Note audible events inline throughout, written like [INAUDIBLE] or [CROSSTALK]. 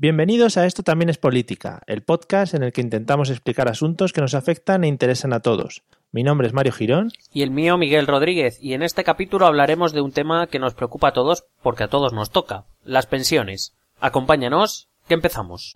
Bienvenidos a Esto también es política, el podcast en el que intentamos explicar asuntos que nos afectan e interesan a todos. Mi nombre es Mario Girón. Y el mío Miguel Rodríguez, y en este capítulo hablaremos de un tema que nos preocupa a todos porque a todos nos toca, las pensiones. Acompáñanos, que empezamos.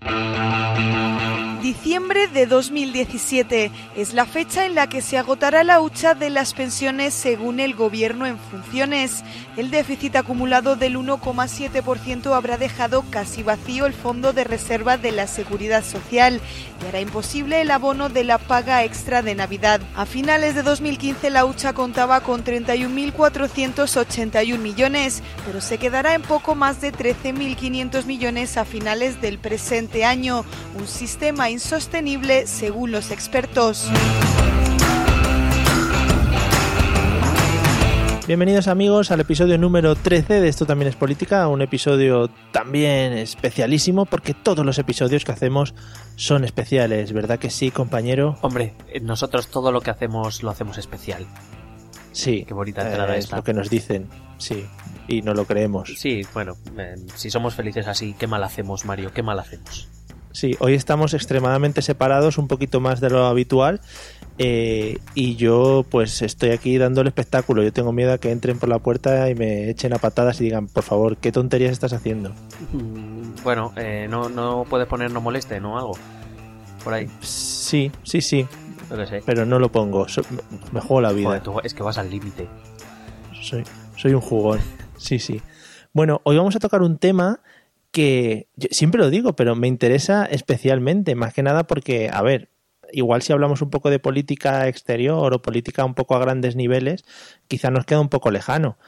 Diciembre de 2017 es la fecha en la que se agotará la hucha de las pensiones según el gobierno en funciones. El déficit acumulado del 1,7% habrá dejado casi vacío el fondo de reserva de la seguridad social y hará imposible el abono de la paga extra de Navidad. A finales de 2015 la hucha contaba con 31.481 millones, pero se quedará en poco más de 13.500 millones a finales del presente año, un sistema insostenible según los expertos. Bienvenidos amigos al episodio número 13 de Esto también es política, un episodio también especialísimo porque todos los episodios que hacemos son especiales, ¿verdad que sí, compañero? Hombre, nosotros todo lo que hacemos lo hacemos especial. Sí, Qué bonita entrada eh, es esta. lo que nos dicen, sí, y no lo creemos. Sí, bueno, eh, si somos felices así, qué mal hacemos, Mario, qué mal hacemos. Sí, hoy estamos extremadamente separados, un poquito más de lo habitual. eh, y yo, pues, estoy aquí dando el espectáculo. Yo tengo miedo a que entren por la puerta y me echen a patadas y digan, por favor, ¿qué tonterías estás haciendo? Mm, Bueno, eh, no, no puedes poner no moleste, ¿no? Algo. Por ahí, Sí, sí, sí, sé. pero no lo pongo. So- me juego la vida. Joder, tú es que vas al límite. Soy, soy un jugón. Sí, sí. Bueno, hoy vamos a tocar un tema que yo siempre lo digo, pero me interesa especialmente, más que nada porque, a ver, igual si hablamos un poco de política exterior o política un poco a grandes niveles, quizá nos queda un poco lejano.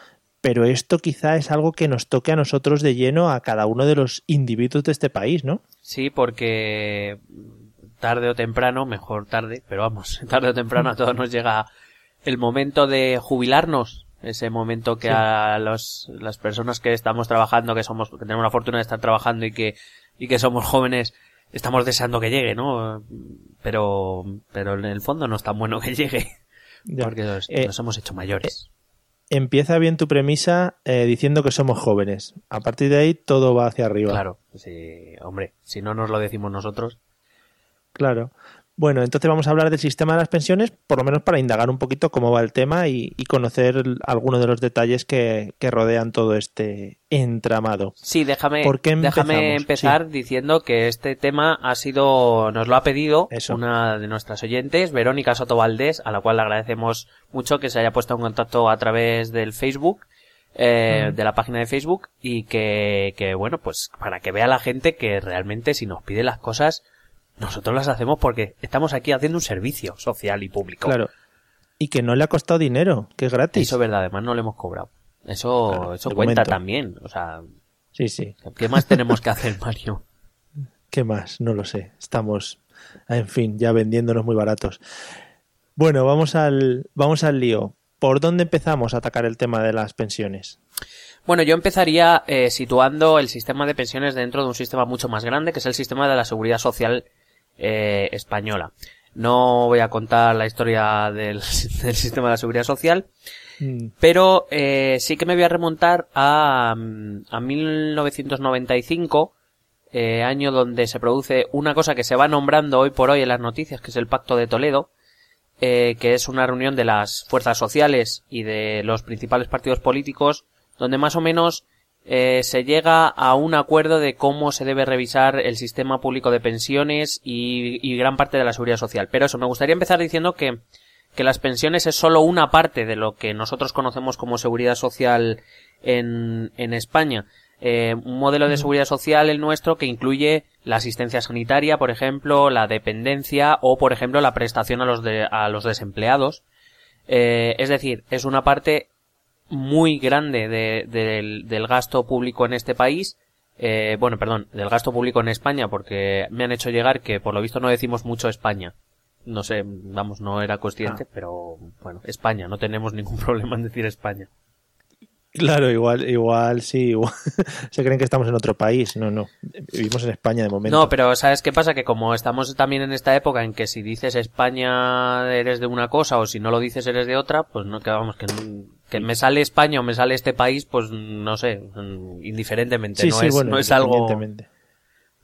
Pero esto quizá es algo que nos toque a nosotros de lleno a cada uno de los individuos de este país, ¿no? Sí, porque tarde o temprano, mejor tarde, pero vamos, [LAUGHS] tarde o temprano a todos nos llega el momento de jubilarnos. Ese momento que Sí. a los, las personas que estamos trabajando, que somos, que tenemos la fortuna de estar trabajando y que, y que somos jóvenes, estamos deseando que llegue, ¿no? Pero, pero en el fondo no es tan bueno que llegue. Ya. Porque nos, Eh, nos hemos hecho mayores. Empieza bien tu premisa eh, diciendo que somos jóvenes. A partir de ahí todo va hacia arriba. Claro, sí, hombre, si no nos lo decimos nosotros. Claro. Bueno, entonces vamos a hablar del sistema de las pensiones, por lo menos para indagar un poquito cómo va el tema y, y conocer algunos de los detalles que, que rodean todo este entramado. Sí, déjame, ¿Por qué déjame empezar diciendo que este tema ha sido, nos lo ha pedido Eso. una de nuestras oyentes, Verónica Soto Valdés, a la cual le agradecemos mucho que se haya puesto en contacto a través del Facebook, eh, Mm. de la página de Facebook, y que, que, bueno, pues para que vea la gente que realmente si nos pide las cosas, nosotros las hacemos porque estamos aquí haciendo un servicio social y público. Claro. Y que no le ha costado dinero, que es gratis. Eso es verdad, además no le hemos cobrado. Eso, Claro, eso cuenta momento. también. O sea, Sí, sí. ¿qué más tenemos que hacer, Mario? [LAUGHS] ¿Qué más? No lo sé. Estamos, en fin, ya vendiéndonos muy baratos. Bueno, vamos al, vamos al lío. ¿Por dónde empezamos a atacar el tema de las pensiones? Bueno, yo empezaría eh, situando el sistema de pensiones dentro de un sistema mucho más grande, que es el sistema de la seguridad social eh, española. No voy a contar la historia del, [LAUGHS] del sistema de la seguridad social, Mm, pero eh, sí que me voy a remontar a, mm, a 1995, eh, año donde se produce una cosa que se va nombrando hoy por hoy en las noticias, que es el Pacto de Toledo, eh, que es una reunión de las fuerzas sociales y de los principales partidos políticos, donde más o menos eh, se llega a un acuerdo de cómo se debe revisar el sistema público de pensiones y, y gran parte de la seguridad social. Pero eso, me gustaría empezar diciendo que, que las pensiones es solo una parte de lo que nosotros conocemos como seguridad social en, en España. Eh, un modelo de seguridad social el nuestro que incluye la asistencia sanitaria, por ejemplo, la dependencia o, por ejemplo, la prestación a los, de, a los desempleados. Eh, es decir, es una parte muy grande de- del, del gasto público en este país. Eh, bueno, perdón, del gasto público en España, porque me han hecho llegar que por lo visto no decimos mucho España. No sé, vamos, no era consciente, pero bueno, España, no tenemos ningún [LAUGHS] problema en decir España. Claro, igual, igual sí, igual. [LAUGHS] se creen que estamos en otro país. No, no. Vivimos en España de momento. No, pero ¿sabes qué pasa? Que como estamos también en esta época en que si dices España eres de una cosa o si no lo dices eres de otra, pues no, que vamos, que, que me sale España o me sale este país, pues no sé, indiferentemente, sí, no, sí, es, bueno, no es algo... independientemente.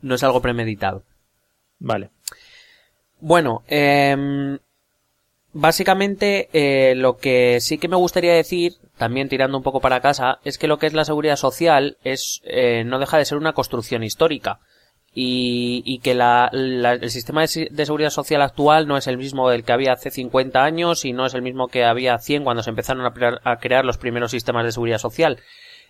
no es algo premeditado. Vale. Bueno, eh, básicamente eh, lo que sí que me gustaría decir, también tirando un poco para casa, es que lo que es la seguridad social es eh, no deja de ser una construcción histórica y, y que la, la, el sistema de, seguridad social actual no es el mismo del que había hace 50 años y no es el mismo que había 100 cuando se empezaron a, a crear los primeros sistemas de seguridad social.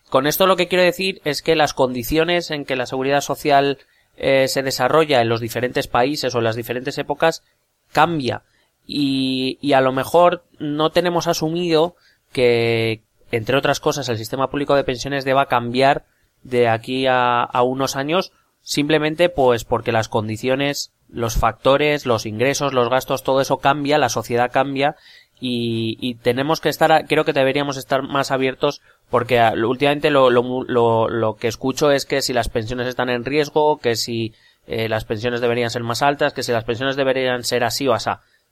Con esto lo que quiero decir es que las condiciones en que la seguridad social eh, se desarrolla en los diferentes países o en las diferentes épocas cambia y, y a lo mejor no tenemos asumido que, entre otras cosas, el sistema público de pensiones deba cambiar de aquí a, a unos años simplemente pues porque las condiciones, los factores, los ingresos, los gastos, todo eso cambia, la sociedad cambia y, y tenemos que estar, creo que deberíamos estar más abiertos porque últimamente lo, lo, lo, lo, que escucho es que si las pensiones están en riesgo, que si eh, las pensiones deberían ser más altas, que si las pensiones deberían ser así o así.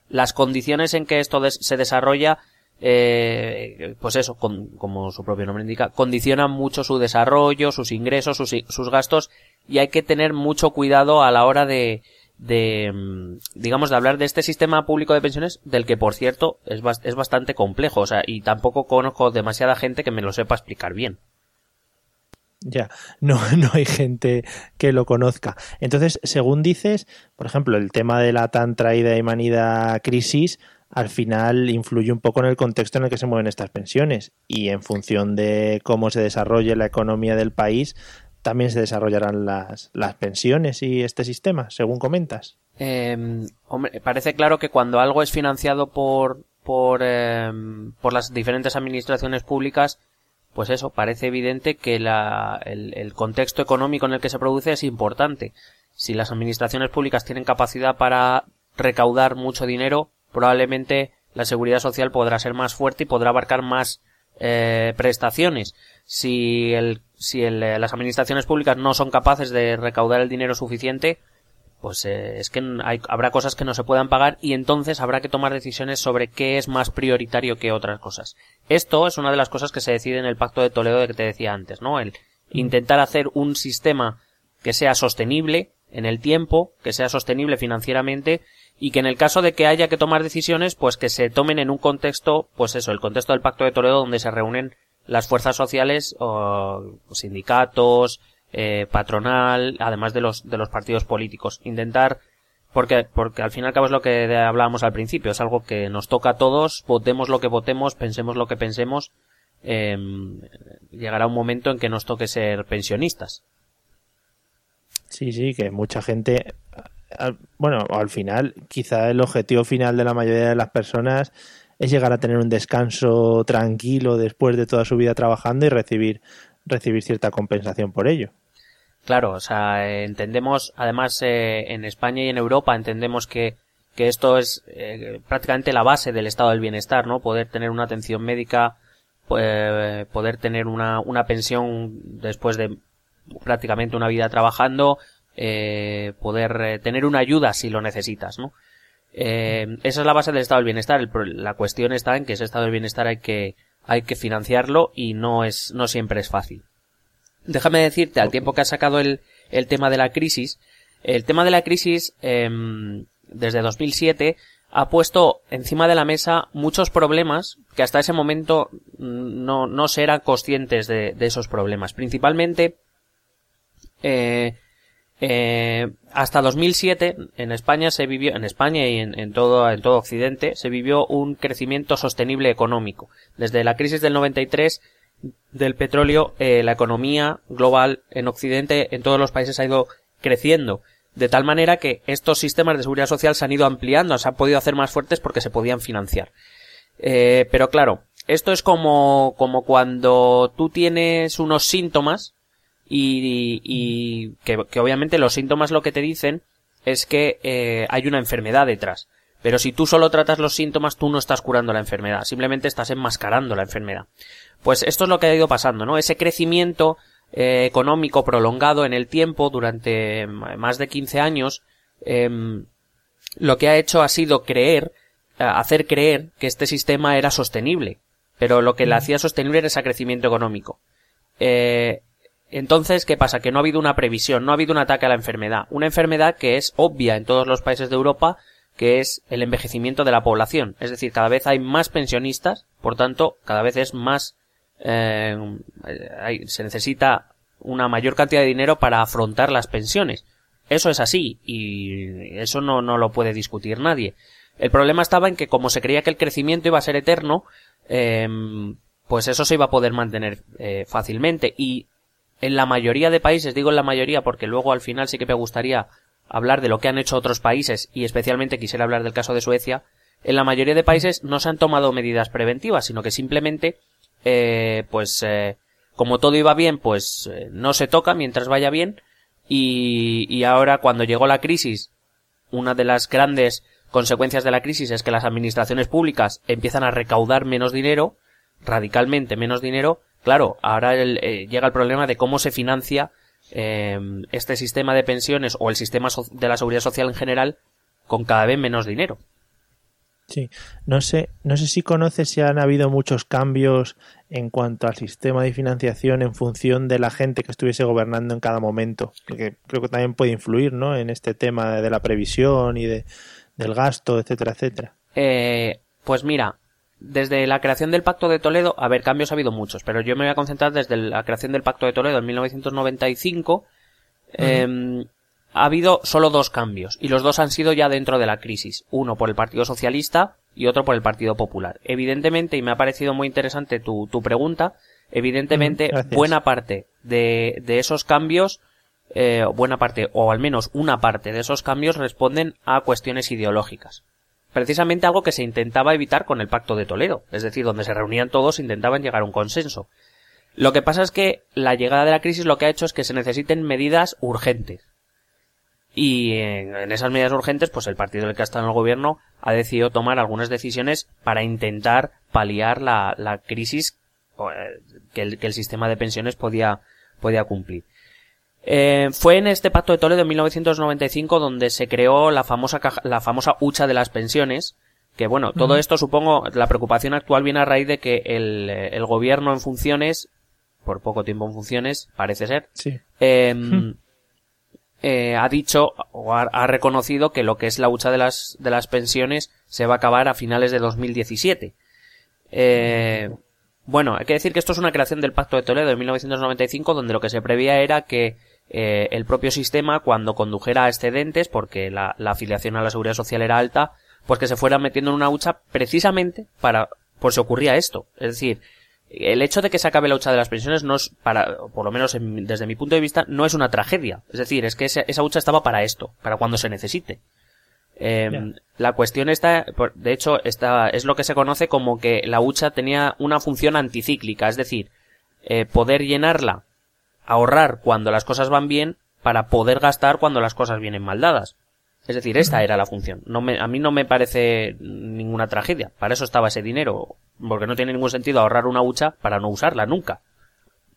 Las condiciones en que esto se desarrolla, eh, pues eso, con, como su propio nombre indica, condicionan mucho su desarrollo, sus ingresos, sus, sus gastos y hay que tener mucho cuidado a la hora de, de, mm, digamos, de hablar de este sistema público de pensiones, del que, por cierto, es, es bastante complejo, o sea, y tampoco conozco demasiada gente que me lo sepa explicar bien. Ya, no, [LAUGHS] no hay gente que lo conozca. Entonces, según dices, por ejemplo, el tema de la tan traída y manida crisis, al final influye un poco en el contexto en el que se mueven estas pensiones y en función de cómo se desarrolle la economía del país, también se desarrollarán las, las pensiones y este sistema, según comentas. Eh, hombre, parece claro que cuando algo es financiado por, por, eh, por las diferentes administraciones públicas, pues eso, parece evidente que la, el, el, contexto económico en el que se produce es importante. Si las administraciones públicas tienen capacidad para recaudar mucho dinero, probablemente la seguridad social podrá ser más fuerte y podrá abarcar más eh, prestaciones. Si, el, si el, las administraciones públicas no son capaces de recaudar el dinero suficiente, pues eh, es que hay, habrá cosas que no se puedan pagar y entonces habrá que tomar decisiones sobre qué es más prioritario que otras cosas. Esto es una de las cosas que se decide en el Pacto de Toledo de que te decía antes, ¿no? El intentar hacer un sistema que sea sostenible en el tiempo, que sea sostenible financieramente y que en el caso de que haya que tomar decisiones, pues que se tomen en un contexto, pues eso, el contexto del Pacto de Toledo donde se reúnen las fuerzas sociales, o sindicatos, eh, patronal, además de los, de los partidos políticos. Intentar, porque, porque al fin y al cabo es lo que hablábamos al principio, es algo que nos toca a todos, votemos lo que votemos, pensemos lo que pensemos, eh, llegará un momento en que nos toque ser pensionistas. Sí, sí, que mucha gente, bueno, al final, quizá el objetivo final de la mayoría de las personas es llegar a tener un descanso tranquilo después de toda su vida trabajando y recibir, recibir cierta compensación por ello. Claro, o sea, entendemos, además eh, en España y en Europa entendemos que, que esto es eh, prácticamente la base del estado del bienestar, ¿no? Poder tener una atención médica, eh, poder tener una, una pensión después de prácticamente una vida trabajando, eh, poder eh, tener una ayuda si lo necesitas, ¿no? Eh, esa es la base del estado del bienestar. El, la cuestión está en que ese estado del bienestar hay que, hay que financiarlo y no es, no siempre es fácil. Déjame decirte, al tiempo que has sacado el, el tema de la crisis, el tema de la crisis, eh, desde 2007, ha puesto encima de la mesa muchos problemas que hasta ese momento no, no se eran conscientes de, de esos problemas. Principalmente, eh, eh, hasta 2007 en España se vivió, en España y en, en, todo, en todo Occidente, se vivió un crecimiento sostenible económico. Desde la crisis del 93 del petróleo, eh, la economía global en Occidente, en todos los países ha ido creciendo. De tal manera que estos sistemas de seguridad social se han ido ampliando, se han podido hacer más fuertes porque se podían financiar. Eh, pero claro, esto es como, como cuando tú tienes unos síntomas y, y que, que, obviamente los síntomas lo que te dicen es que eh, hay una enfermedad detrás. Pero si tú solo tratas los síntomas, tú no estás curando la enfermedad, simplemente estás enmascarando la enfermedad. Pues esto es lo que ha ido pasando, ¿no? Ese crecimiento eh, económico prolongado en el tiempo durante más de 15 años, eh, lo que ha hecho ha sido creer, hacer creer que este sistema era sostenible. Pero lo que le hacía sostenible era ese crecimiento económico. Eh, entonces, ¿qué pasa? Que no ha habido una previsión, no ha habido un ataque a la enfermedad. Una enfermedad que es obvia en todos los países de Europa, que es el envejecimiento de la población. Es decir, cada vez hay más pensionistas, por tanto, cada vez es más, eh, se necesita una mayor cantidad de dinero para afrontar las pensiones. Eso es así, y eso no, no lo puede discutir nadie. El problema estaba en que como se creía que el crecimiento iba a ser eterno, eh, pues eso se iba a poder mantener eh, fácilmente. Y en la mayoría de países, digo en la mayoría porque luego al final sí que me gustaría hablar de lo que han hecho otros países y especialmente quisiera hablar del caso de Suecia, en la mayoría de países no se han tomado medidas preventivas, sino que simplemente, eh, pues, eh, como todo iba bien, pues eh, no se toca mientras vaya bien y, y ahora cuando llegó la crisis, una de las grandes consecuencias de la crisis es que las administraciones públicas empiezan a recaudar menos dinero, radicalmente menos dinero, claro, ahora eh, llega el problema de cómo se financia eh, este sistema de pensiones o el sistema de la seguridad social en general con cada vez menos dinero. Sí, no sé, no sé si conoces si han habido muchos cambios en cuanto al sistema de financiación en función de la gente que estuviese gobernando en cada momento, que creo que también puede influir, ¿no? En este tema de la previsión y de, del gasto, etcétera, etcétera. Eh, pues mira, desde la creación del Pacto de Toledo, a ver, cambios ha habido muchos, pero yo me voy a concentrar desde la creación del Pacto de Toledo en 1995. Em, ha habido solo dos cambios, y los dos han sido ya dentro de la crisis. Uno por el Partido Socialista y otro por el Partido Popular. Evidentemente, y me ha parecido muy interesante tu, tu pregunta, evidentemente, buena parte de, de esos cambios, eh, buena parte, o al menos una parte de esos cambios responden a cuestiones ideológicas precisamente algo que se intentaba evitar con el Pacto de Toledo, es decir, donde se reunían todos intentaban llegar a un consenso. Lo que pasa es que la llegada de la crisis lo que ha hecho es que se necesiten medidas urgentes. Y en, esas medidas urgentes, pues el partido del que está en el gobierno ha decidido tomar algunas decisiones para intentar paliar la, crisis eh, que el, que el sistema de pensiones podía cumplir. Eh, fue en este Pacto de Toledo de 1995 donde se creó la famosa, la famosa hucha de las pensiones, que bueno, todo esto supongo, la preocupación actual viene a raíz de que el, el, gobierno en funciones, por poco tiempo en funciones, parece ser, em, eh, ha dicho o ha, reconocido que lo que es la hucha de las, de las pensiones se va a acabar a finales de 2017. Eh, bueno, hay que decir que esto es una creación del Pacto de Toledo de 1995 donde lo que se prevía era que eh, el propio sistema cuando condujera a excedentes, porque la, afiliación a la seguridad social era alta, pues que se fuera metiendo en una hucha precisamente para, por si ocurría esto. Es decir, el hecho de que se acabe la hucha de las pensiones no es para, por lo menos desde mi punto de vista, no es una tragedia. Es decir, es que esa, esa hucha estaba para esto, para cuando se necesite. Em, la cuestión está, de hecho, está, es lo que se conoce como que la hucha tenía una función anticíclica, es decir, eh, poder llenarla ahorrar cuando las cosas van bien para poder gastar cuando las cosas vienen mal dadas. Es decir, esta era la función. No me, a mí no me parece ninguna tragedia. Para eso estaba ese dinero. Porque no tiene ningún sentido ahorrar una hucha para no usarla nunca.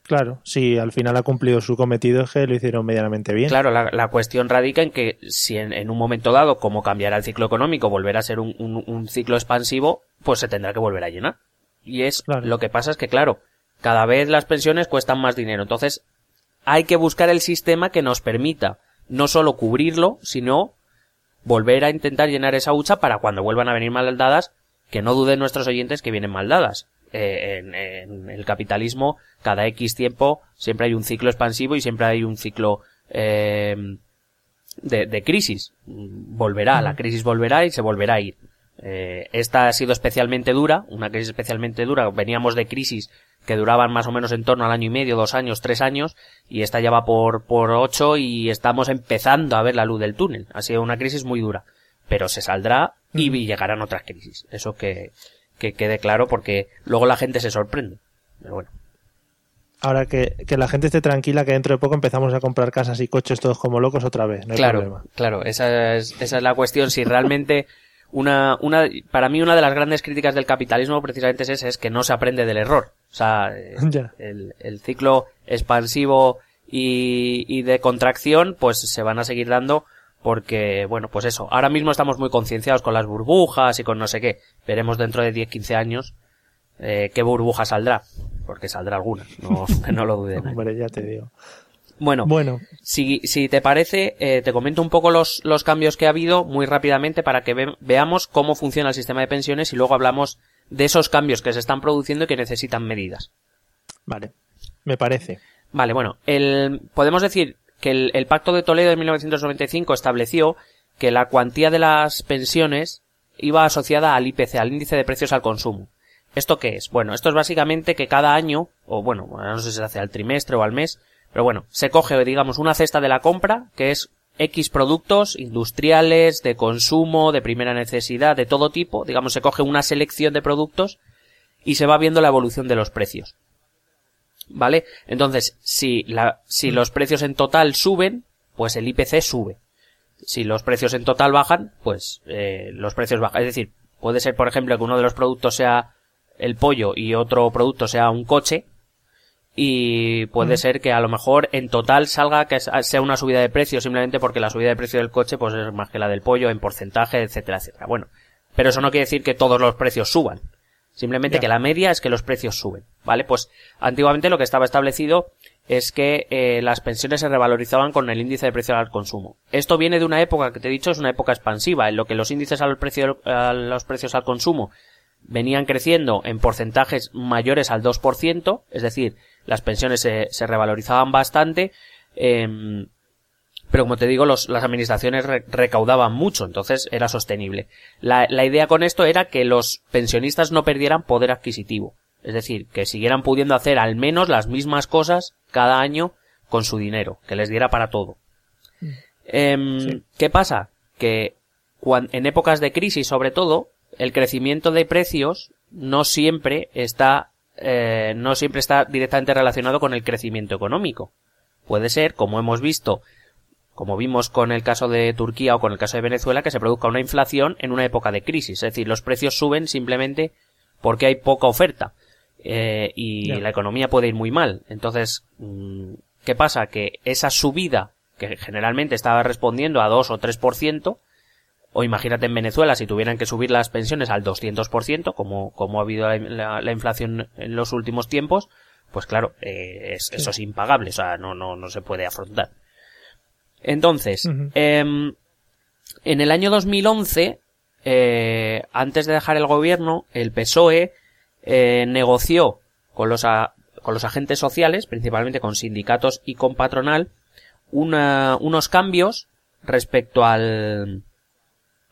Claro, si al final ha cumplido su cometido es que lo hicieron medianamente bien. Claro, la, cuestión radica en que si en, un momento dado, como cambiará el ciclo económico, volverá a ser un, un, ciclo expansivo, pues se tendrá que volver a llenar. Y es lo que pasa es que, claro, cada vez las pensiones cuestan más dinero. Entonces, hay que buscar el sistema que nos permita no solo cubrirlo, sino volver a intentar llenar esa hucha para cuando vuelvan a venir mal dadas, que no duden nuestros oyentes que vienen mal dadas. Eh, en, el capitalismo, cada X tiempo siempre hay un ciclo expansivo y siempre hay un ciclo eh, de, crisis. Volverá, la crisis volverá y se volverá a ir. Eh, esta ha sido especialmente dura, una crisis especialmente dura. Veníamos de crisis que duraban más o menos en torno al año y medio, dos años, tres años, y esta ya va por, por ocho y estamos empezando a ver la luz del túnel. Ha sido una crisis muy dura, pero se saldrá y llegarán otras crisis. Eso que, que quede claro porque luego la gente se sorprende. Pero bueno. Ahora que, que, la gente esté tranquila, que dentro de poco empezamos a comprar casas y coches todos como locos otra vez. No hay claro, problema. claro, esa es, esa es la cuestión. Si realmente [LAUGHS] una, una, para mí una de las grandes críticas del capitalismo precisamente es esa, es que no se aprende del error. O sea, [LAUGHS] eh, el, el, ciclo expansivo y, y de contracción pues se van a seguir dando porque, bueno, pues eso, ahora mismo estamos muy concienciados con las burbujas y con no sé qué. Veremos dentro de 10, 15 años eh, qué burbuja saldrá. porque saldrá alguna, no, [LAUGHS] no lo dudes. Hombre, ya te digo. Bueno, Bueno, si, si te parece, eh, te comento un poco los, los cambios que ha habido muy rápidamente para que ve- veamos cómo funciona el sistema de pensiones y luego hablamos de esos cambios que se están produciendo y que necesitan medidas. vale. Me parece. Vale, bueno, el, podemos decir que el, el Pacto de Toledo de 1995 estableció que la cuantía de las pensiones iba asociada al IPC, al índice de precios al consumo. ¿Esto qué es? Bueno, esto es básicamente que cada año, o bueno, no sé si se hace al trimestre o al mes, pero bueno, se coge, digamos, una cesta de la compra, que es X productos industriales, de consumo, de primera necesidad, de todo tipo, digamos, se coge una selección de productos y se va viendo la evolución de los precios. ¿Vale? Entonces, si, la, si los precios en total suben, pues el IPC sube. Si los precios en total bajan, pues eh, los precios bajan. Es decir, puede ser, por ejemplo, que uno de los productos sea el pollo y otro producto sea un coche. Y puede ser que a lo mejor en total salga que sea una subida de precio simplemente porque la subida de precio del coche pues es más que la del pollo en porcentaje, etcétera, etcétera. Bueno, pero eso no quiere decir que todos los precios suban. Simplemente que la media es que los precios suben, ¿vale? Pues antiguamente lo que estaba establecido es que eh, las pensiones se revalorizaban con el índice de precio al consumo. Esto viene de una época que te he dicho es una época expansiva, en lo que los índices al precio, a los precios al consumo venían creciendo en porcentajes mayores al 2%, es decir, las pensiones se, se revalorizaban bastante, em, pero como te digo, los- las administraciones re- recaudaban mucho, entonces era sostenible. La, la idea con esto era que los pensionistas no perdieran poder adquisitivo, es decir, que siguieran pudiendo hacer al menos las mismas cosas cada año con su dinero, que les diera para todo. Em, Sí. ¿Qué pasa? Que en épocas de crisis, sobre todo, el crecimiento de precios no siempre está eh, no siempre está directamente relacionado con el crecimiento económico. Puede ser, como hemos visto, como vimos con el caso de Turquía o con el caso de Venezuela, que se produzca una inflación en una época de crisis. Es decir, los precios suben simplemente porque hay poca oferta eh, y la economía puede ir muy mal. Entonces, mm, ¿qué pasa? Que esa subida, que generalmente estaba respondiendo a 2 o 3%, o imagínate en Venezuela si tuvieran que subir las pensiones al 200%, como, como ha habido la, la- la inflación en los últimos tiempos, pues claro, eh, es- eso es impagable, o sea, no, no, no se puede afrontar. Entonces, em, en el año 2011, eh, antes de dejar el gobierno, el PSOE eh, negoció con los, a- con los agentes sociales, principalmente con sindicatos y con patronal, una- unos cambios respecto al,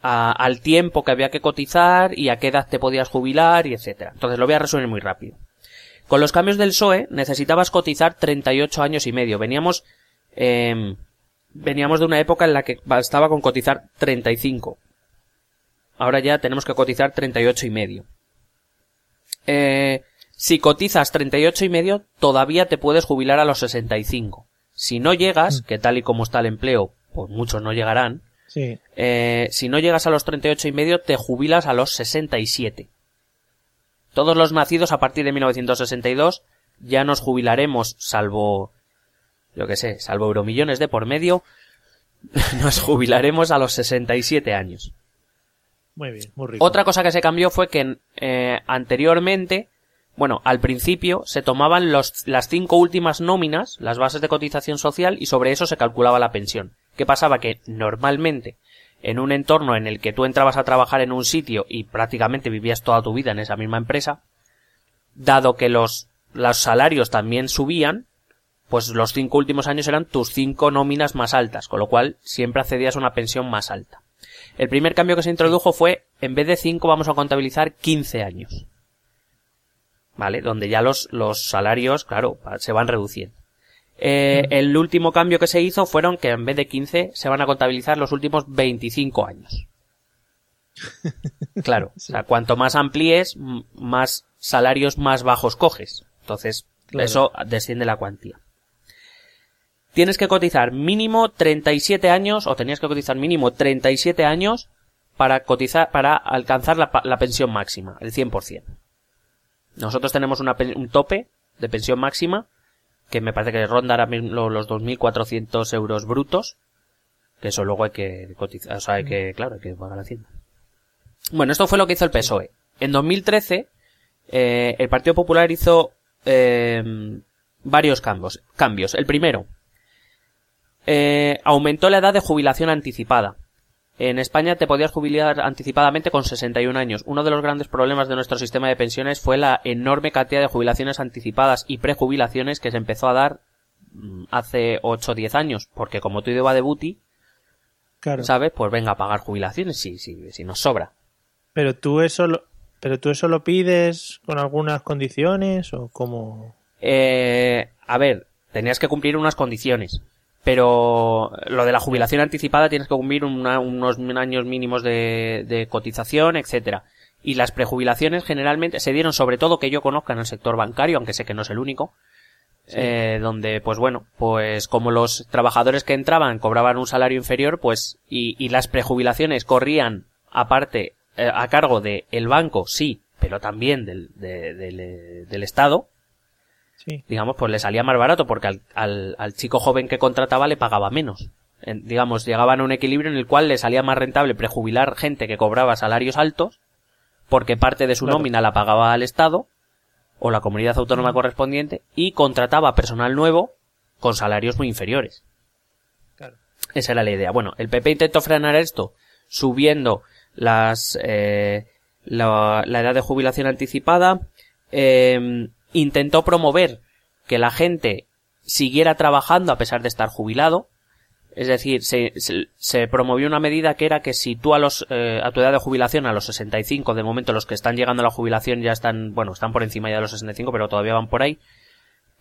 a- al tiempo que había que cotizar y a qué edad te podías jubilar y etcétera. Entonces lo voy a resumir muy rápido. Con los cambios del PSOE necesitabas cotizar 38 años y medio. Veníamos, em, veníamos de una época en la que bastaba con cotizar 35. Ahora ya tenemos que cotizar 38 y medio. Eh, si cotizas 38 y medio, todavía te puedes jubilar a los 65. Si no llegas, que tal y como está el empleo, pues muchos no llegarán, Sí. eh, si no llegas a los 38 y medio, te jubilas a los 67. Todos los nacidos a partir de 1962 ya nos jubilaremos, salvo, yo que sé, salvo euromillones de por medio, [LAUGHS] nos jubilaremos a los 67 años. Muy bien, muy rico. Otra cosa que se cambió fue que eh, anteriormente, bueno, al principio se tomaban las cinco últimas nóminas, las bases de cotización social, y sobre eso se calculaba la pensión. ¿Qué pasaba? Que normalmente, en un entorno en el que tú entrabas a trabajar en un sitio y prácticamente vivías toda tu vida en esa misma empresa, dado que los, los salarios también subían, pues los cinco últimos años eran tus cinco nóminas más altas, con lo cual siempre accedías a una pensión más alta. El primer cambio que se introdujo fue, en vez de 5 vamos a contabilizar 15 años. ¿Vale? Donde ya los, los salarios, claro, se van reduciendo. Eh, El último cambio que se hizo fueron que en vez de 15 se van a contabilizar los últimos 25 años. [LAUGHS] Claro, o sea, cuanto más amplíes, más salarios más bajos coges. Entonces, Claro. eso desciende la cuantía. Tienes que cotizar mínimo 37 años, o tenías que cotizar mínimo 37 años para cotizar, para alcanzar la, la pensión máxima, el 100%. Nosotros tenemos una un tope de pensión máxima que me parece que ronda ahora mismo los 2.400 euros brutos, que eso luego hay que cotizar, o sea, hay que, claro, hay que pagar la hacienda. Bueno, esto fue lo que hizo el PSOE. En 2013, eh, el Partido Popular hizo eh, varios cambios. cambios. El primero, eh, aumentó la edad de jubilación anticipada. En España te podías jubilar anticipadamente con 61 años. Uno de los grandes problemas de nuestro sistema de pensiones fue la enorme cantidad de jubilaciones anticipadas y prejubilaciones que se empezó a dar mm, hace 8 o 10 años. Porque como tú iba de booty, Claro. ¿sabes? Pues venga a pagar jubilaciones si, si, si nos sobra. Pero tú eso lo, pero tú eso lo pides con algunas condiciones o cómo Eh, a ver, tenías que cumplir unas condiciones. Pero lo de la jubilación anticipada tienes que cumplir una- unos años mínimos de, de cotización, etcétera. Y las prejubilaciones generalmente se dieron sobre todo que yo conozca en el sector bancario, aunque sé que no es el único. eh, donde, pues bueno, pues como los trabajadores que entraban cobraban un salario inferior, pues, y, y las prejubilaciones corrían aparte, eh, a cargo del el banco, sí, pero también del, de- del, eh, del Estado, sí digamos, pues le salía más barato porque al, al, al chico joven que contrataba le pagaba menos. En- digamos, llegaban a un equilibrio en el cual le salía más rentable prejubilar gente que cobraba salarios altos porque parte de su Claro. nómina la pagaba al Estado o la comunidad autónoma correspondiente y contrataba personal nuevo con salarios muy inferiores. claro Esa era la idea. Bueno, el PP intentó frenar esto subiendo las eh, la, la edad de jubilación anticipada. eh, intentó promover que la gente siguiera trabajando a pesar de estar jubilado. Es decir, se, se, se promovió una medida que era que si tú a los eh, a tu edad de jubilación a los 65, de momento los que están llegando a la jubilación ya están, bueno, están por encima ya de los 65, pero todavía van por ahí.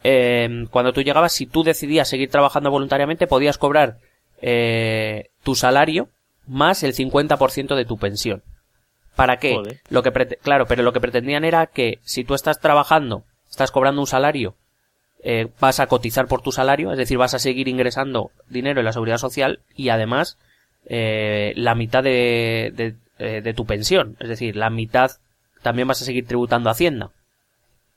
eh, cuando tú llegabas, si tú decidías seguir trabajando voluntariamente, podías cobrar eh, tu salario más el 50% de tu pensión. ¿Para qué? Joder. Lo que claro, pero lo que pretendían era que si tú estás trabajando, estás cobrando un salario, eh, vas a cotizar por tu salario, es decir, vas a seguir ingresando dinero en la seguridad social y además eh, la mitad de, de, eh, de tu pensión, es decir, la mitad también vas a seguir tributando a Hacienda.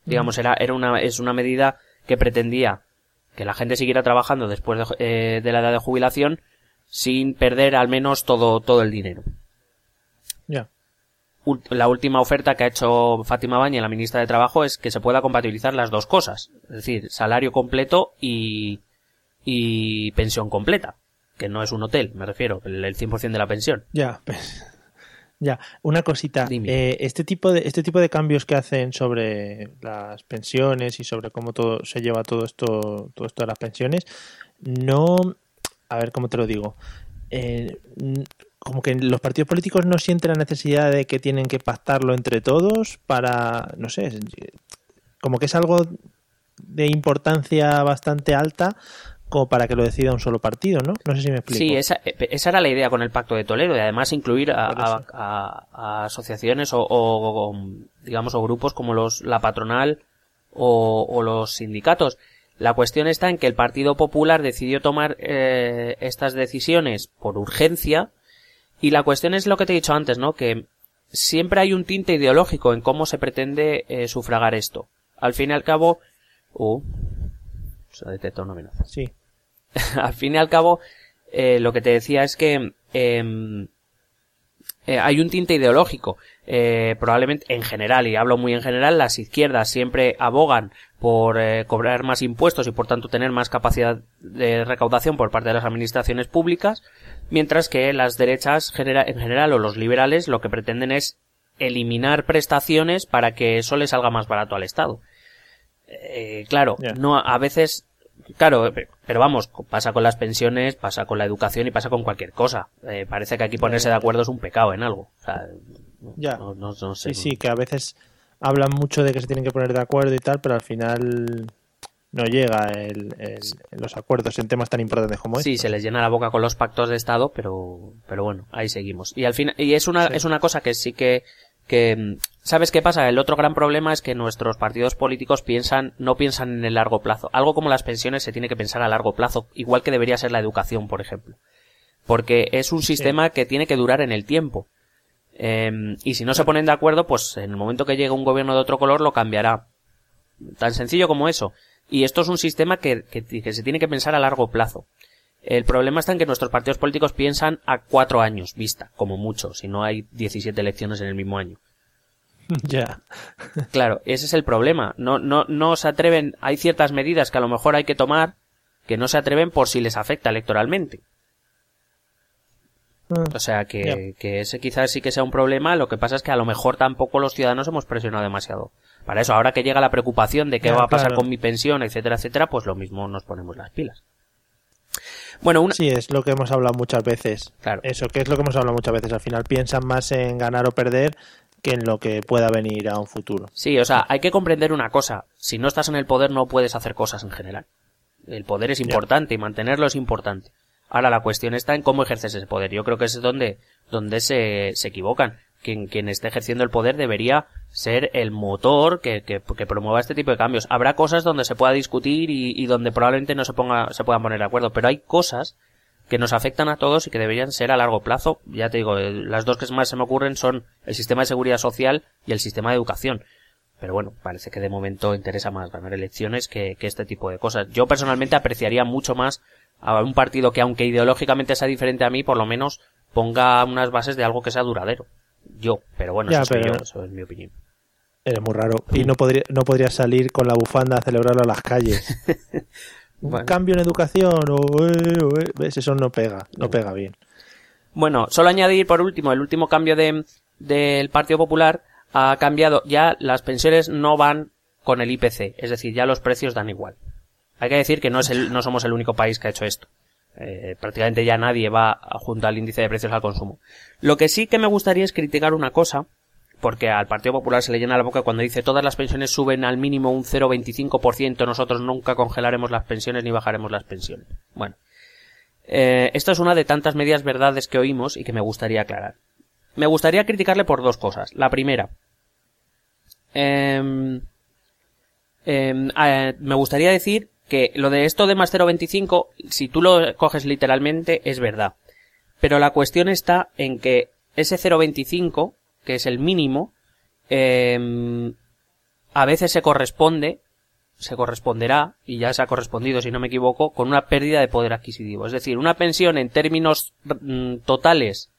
Digamos, era, era una, es una medida que pretendía que la gente siguiera trabajando después de, eh, de la edad de jubilación sin perder al menos todo, todo el dinero. La última oferta que ha hecho Fátima Baña, la ministra de Trabajo, es que se pueda compatibilizar las dos cosas. Es decir, salario completo y, y pensión completa. Que no es un hotel, me refiero, el, el 100% de la pensión. ya pues, ya una cosita eh, este tipo de este tipo de cambios que hacen sobre las pensiones y sobre cómo todo se lleva todo esto todo esto de las pensiones no a ver cómo te lo digo Eh, como que los partidos políticos no sienten la necesidad de que tienen que pactarlo entre todos para no sé como que es algo de importancia bastante alta como para que lo decida un solo partido, ¿no? No sé si me explico. Sí, esa, esa era la idea con el Pacto de Toledo y además incluir a, a- a- a asociaciones o, o, digamos o grupos como los la patronal o, o los sindicatos. La cuestión está en que el Partido Popular decidió tomar eh, estas decisiones por urgencia y la cuestión es lo que te he dicho antes, ¿no? Que siempre hay un tinte ideológico en cómo se pretende eh, sufragar esto. Al fin y al cabo, uh, se una amenaza Sí. [LAUGHS] al fin y al cabo, eh, lo que te decía es que em, eh, hay un tinte ideológico. Eh, probablemente en general, y hablo muy en general, las izquierdas siempre abogan por eh, cobrar más impuestos y por tanto tener más capacidad de recaudación por parte de las administraciones públicas, mientras que las derechas genera- en general o los liberales lo que pretenden es eliminar prestaciones para que eso le salga más barato al Estado. Eh, claro, no a veces Claro, pe- pero vamos, pasa con las pensiones, pasa con la educación y pasa con cualquier cosa. Eh, parece que aquí ponerse de acuerdo es un pecado en algo. O sea, no- Ya. no, no- no sé. Sí, sí, que a veces hablan mucho de que se tienen que poner de acuerdo y tal, pero al final no llega el, el- los acuerdos en temas tan importantes como Sí, este. se les llena la boca con los pactos de Estado, pero, pero bueno, ahí seguimos. Y al final, y es una, Sí. es una cosa que sí que, que, mm, ¿sabes qué pasa? El otro gran problema es que nuestros partidos políticos piensan, no piensan en el largo plazo. Algo como las pensiones se tiene que pensar a largo plazo, igual que debería ser la educación, por ejemplo. Porque es un sistema que tiene que durar en el tiempo. Em, y si no se ponen de acuerdo, pues en el momento que llegue un gobierno de otro color lo cambiará. Tan sencillo como eso. Y esto es un sistema que, que, que se tiene que pensar a largo plazo. El problema está en que nuestros partidos políticos piensan a cuatro años vista, como mucho, si no hay 17 elecciones en el mismo año. [LAUGHS] Ya. Claro, ese es el problema. No, no, no se atreven, hay ciertas medidas que a lo mejor hay que tomar que no se atreven por si les afecta electoralmente. Ah, O sea que, que ese quizás sí que sea un problema, lo que pasa es que a lo mejor tampoco los ciudadanos hemos presionado demasiado. Para eso, ahora que llega la preocupación de qué va a pasar claro. con mi pensión, etcétera, etcétera, pues lo mismo nos ponemos las pilas. Bueno, una... Sí, es lo que hemos hablado muchas veces. Claro. Eso, que es lo que hemos hablado muchas veces. Al final piensan más en ganar o perder que en lo que pueda venir a un futuro. Sí, o sea, hay que comprender una cosa. Si no estás en el poder no puedes hacer cosas en general. El poder es importante y mantenerlo es importante. Ahora la cuestión está en cómo ejerces ese poder. Yo creo que es donde, donde se, se equivocan. Quien, quien esté ejerciendo el poder debería ser el motor que, que, promueva este tipo de cambios. Habrá cosas donde se pueda discutir y, donde probablemente no se ponga, se puedan poner de acuerdo, pero hay cosas que nos afectan a todos y que deberían ser a largo plazo. Ya te digo, las dos que más se me ocurren son el sistema de seguridad social y el sistema de educación. Pero bueno, parece que de momento interesa más ganar elecciones que, que este tipo de cosas. Yo personalmente apreciaría mucho más a un partido que aunque ideológicamente sea diferente a mí, por lo menos ponga unas bases de algo que sea duradero. Yo, pero bueno, Ya, eso, soy pero- yo, eso es mi opinión. Eres muy raro. Y no podría, no podría salir con la bufanda a celebrarlo a las calles. [LAUGHS] Un Bueno. cambio en educación o, eh, eh, ¿ves? Eso no pega, no pega bien. Bueno, solo añadir por último, el último cambio de, del Partido Popular ha cambiado, ya las pensiones no van con el IPC, es decir, ya los precios dan igual. Hay que decir que no, es el, no somos el único país que ha hecho esto. Eh, prácticamente ya nadie va junto al índice de precios al consumo. Lo que sí que me gustaría es criticar una cosa, porque al Partido Popular se le llena la boca cuando dice todas las pensiones suben al mínimo un 0,25%, nosotros nunca congelaremos las pensiones ni bajaremos las pensiones. Bueno, eh, esto es una de tantas medias verdades que oímos y que me gustaría aclarar. Me gustaría criticarle por dos cosas. La primera, em, em, eh, me gustaría decir que lo de esto de más 0,25, si tú lo coges literalmente, es verdad. Pero la cuestión está en que ese 0,25, que es el mínimo, em, a veces se corresponde, se corresponderá, y ya se ha correspondido si no me equivoco, con una pérdida de poder adquisitivo. Es decir, una pensión en términos mm, totales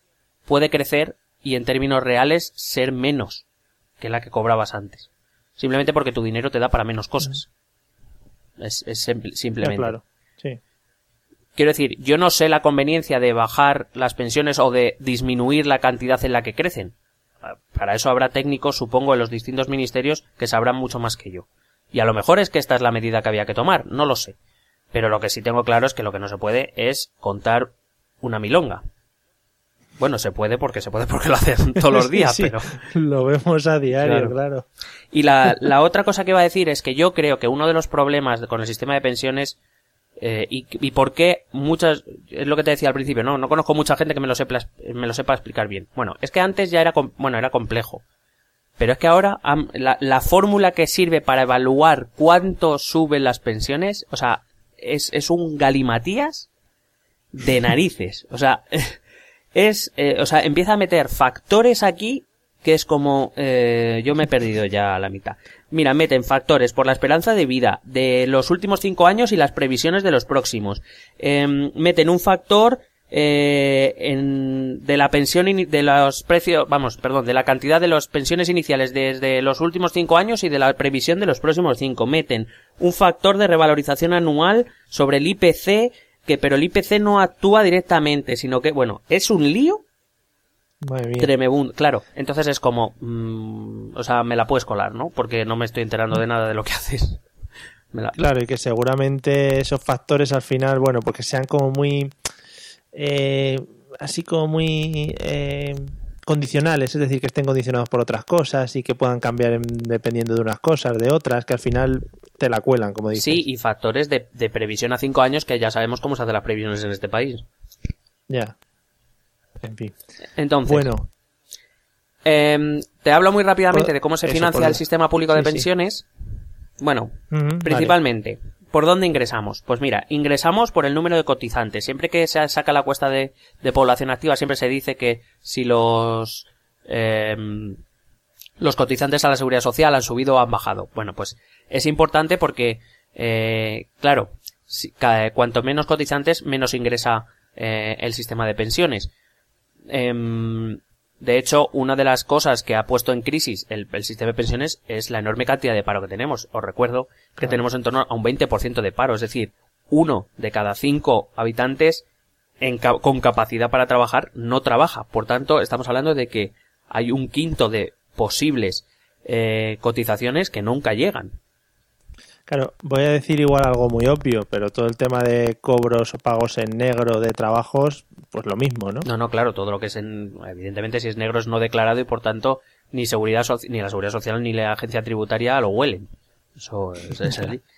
puede crecer y en términos reales ser menos que la que cobrabas antes. Simplemente porque tu dinero te da para menos cosas. Es, simplemente. claro. Sí. Quiero decir, yo no sé la conveniencia de bajar las pensiones o de disminuir la cantidad en la que crecen. Para eso habrá técnicos, supongo, en los distintos ministerios que sabrán mucho más que yo. Y a lo mejor es que esta es la medida que había que tomar, no lo sé. Pero lo que sí tengo claro es que lo que no se puede es contar una milonga. Bueno, se puede porque se puede porque lo hacen [LAUGHS] todos los días, Sí, pero... Lo vemos a diario, Claro. claro. Y la, [LAUGHS] la otra cosa que iba a decir es que yo creo que uno de los problemas con el sistema de pensiones eh, y, y por qué muchas es lo que te decía al principio no no conozco mucha gente que me lo sepa me lo sepa explicar bien. Bueno es que antes ya era bueno era complejo. Pero es que ahora la, la fórmula que sirve para evaluar cuánto suben las pensiones o sea es, es un galimatías de narices. O sea es eh, o sea empieza a meter factores aquí que es como eh, yo me he perdido ya a la mitad. Mira, meten factores por la esperanza de vida de los últimos cinco años y las previsiones de los próximos. Em, meten un factor eh, en, de la pensión de los precios, vamos, perdón, de la cantidad de las pensiones iniciales desde los últimos cinco años y de la previsión de los próximos cinco. Meten un factor de revalorización anual sobre el IPC que pero el IPC no actúa directamente, sino que, bueno, es un lío Madre mía. Tremebund, claro. Entonces es como, mm, o sea, me la puedes colar, ¿no? Porque no me estoy enterando de nada de lo que [LAUGHS] haces. Me la- Claro, y que seguramente esos factores al final, bueno, porque sean como muy. eh, así como muy. eh, condicionales, es decir, que estén condicionados por otras cosas y que puedan cambiar en- dependiendo de unas cosas, de otras, que al final te la cuelan, como dices. Sí, y factores de, de previsión a cinco años que ya sabemos cómo se hacen las previsiones en este país. Ya. En fin. Entonces, Bueno, em, te hablo muy rápidamente de cómo se financia el sistema público de sí, sí. pensiones. Bueno, Principalmente, ¿por dónde ingresamos? Pues mira, ingresamos por el número de cotizantes. Siempre que se saca la cuesta de, población activa, siempre se dice que si los em, los cotizantes a la seguridad social han subido o han bajado. Bueno, pues es importante porque, eh, claro, cuanto menos cotizantes, menos ingresa eh, el sistema de pensiones. De hecho, una de las cosas que ha puesto en crisis el, el sistema de pensiones es la enorme cantidad de paro que tenemos. Os recuerdo que Claro. tenemos en torno a un 20% de paro, es decir, uno de cada cinco habitantes en con capacidad para trabajar no trabaja. Por tanto, estamos hablando de que hay un quinto de posibles eh, cotizaciones que nunca llegan. Claro, voy a decir igual algo muy obvio, pero todo el tema de cobros o pagos en negro de trabajos, pues lo mismo, ¿no? No, no, claro, todo lo que es en, evidentemente si es negro es no declarado y por tanto ni seguridad ni la seguridad social ni la agencia tributaria lo huelen. Eso es, es así. [LAUGHS]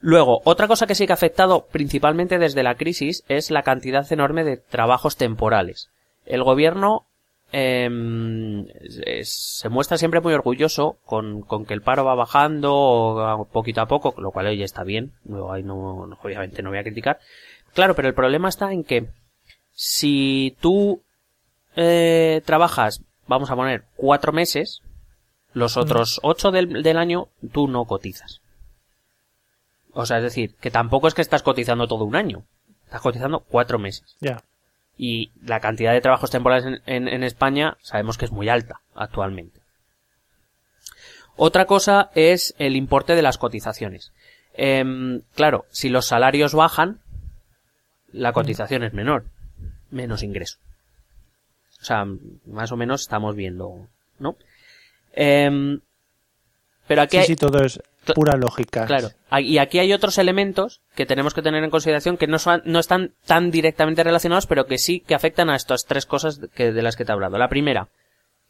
Luego, otra cosa que sí que ha afectado principalmente desde la crisis es la cantidad enorme de trabajos temporales. El gobierno es- se muestra siempre muy orgulloso con, con que el paro va bajando poquito a poco, lo cual oye está bien, no, ahí no- obviamente no voy a criticar. Claro, pero el problema está en que si tú eh, trabajas, vamos a poner, cuatro meses, los otros ocho del, del año tú no cotizas. O sea, es decir, que tampoco es que estás cotizando todo un año. Estás cotizando cuatro meses. Ya. Y la cantidad de trabajos temporales en, en- en España sabemos que es muy alta actualmente. Otra cosa es el importe de las cotizaciones. Em, claro, si los salarios bajan, la cotización es menor, menos ingreso. O sea, más o menos estamos viendo, ¿no? Em, pero aquí Sí, hay, sí, todo es pura lógica. Claro. Ah, Y aquí hay otros elementos que tenemos que tener en consideración que no, son, no están tan directamente relacionados, pero que sí que afectan a estas tres cosas que, de las que te he hablado. La primera,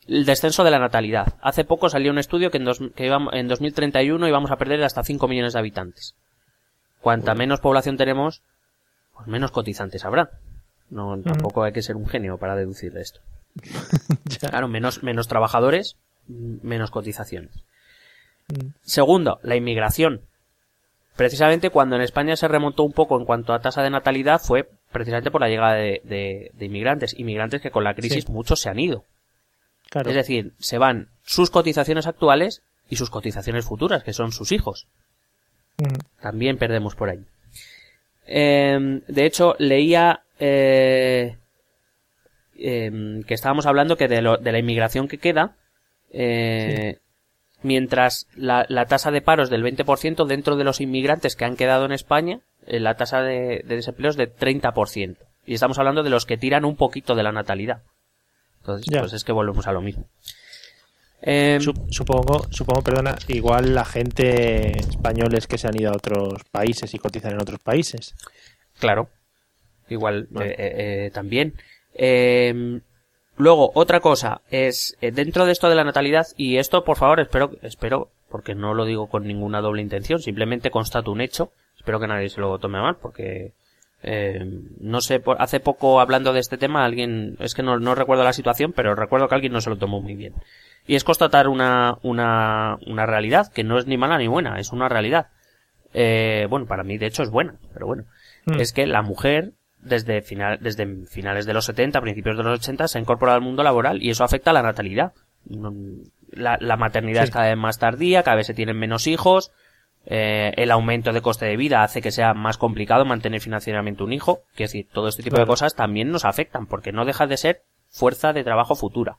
el descenso de la natalidad. Hace poco salió un estudio que en, dos- que íbamos- en 2031 íbamos a perder hasta 5 millones de habitantes. Cuanta menos población tenemos, pues menos cotizantes habrá. No, tampoco hay que ser un genio para deducir de esto. [LAUGHS] Claro, menos, menos trabajadores, mm, menos cotizaciones. Mm. Segundo, la inmigración. Precisamente cuando en España se remontó un poco en cuanto a tasa de natalidad fue precisamente por la llegada de, de- de inmigrantes. Inmigrantes que con la crisis Sí. muchos se han ido. Claro. Es decir, se van sus cotizaciones actuales y sus cotizaciones futuras, que son sus hijos. Mm. También perdemos por ahí. Eh, de hecho, leía eh, em, que estábamos hablando que de, lo- de la inmigración que queda, eh, mientras la, la tasa de paro es del 20% dentro de los inmigrantes que han quedado en España, eh, la tasa de, de desempleo es de 30%. Y estamos hablando de los que tiran un poquito de la natalidad. Entonces, Ya. pues es que volvemos a lo mismo. Em, Sup- Supongo, supongo, perdona, igual la gente españoles que se han ido a otros países y cotizan en otros países. Claro. Igual eh, eh, eh, también. Eh, luego, otra cosa es, eh, dentro de esto de la natalidad, y esto por favor espero, espero, porque no lo digo con ninguna doble intención, simplemente constato un hecho, espero que nadie se lo tome mal, porque eh, no sé, hace poco hablando de este tema, alguien, es que no, no recuerdo la situación, pero recuerdo que alguien no se lo tomó muy bien. Y es constatar una, una, una realidad, que no es ni mala ni buena, es una realidad. Eh, bueno, para mí de hecho es buena, pero bueno. Mm. Es que la mujer, desde, final, desde finales de los 70, principios de los 80, se ha incorporado al mundo laboral y eso afecta a la natalidad. La, la maternidad Sí. es cada vez más tardía, cada vez se tienen menos hijos, eh, el aumento de coste de vida hace que sea más complicado mantener financieramente un hijo. Quiero decir, todo este tipo de cosas también nos afectan, porque no deja de ser fuerza de trabajo futura.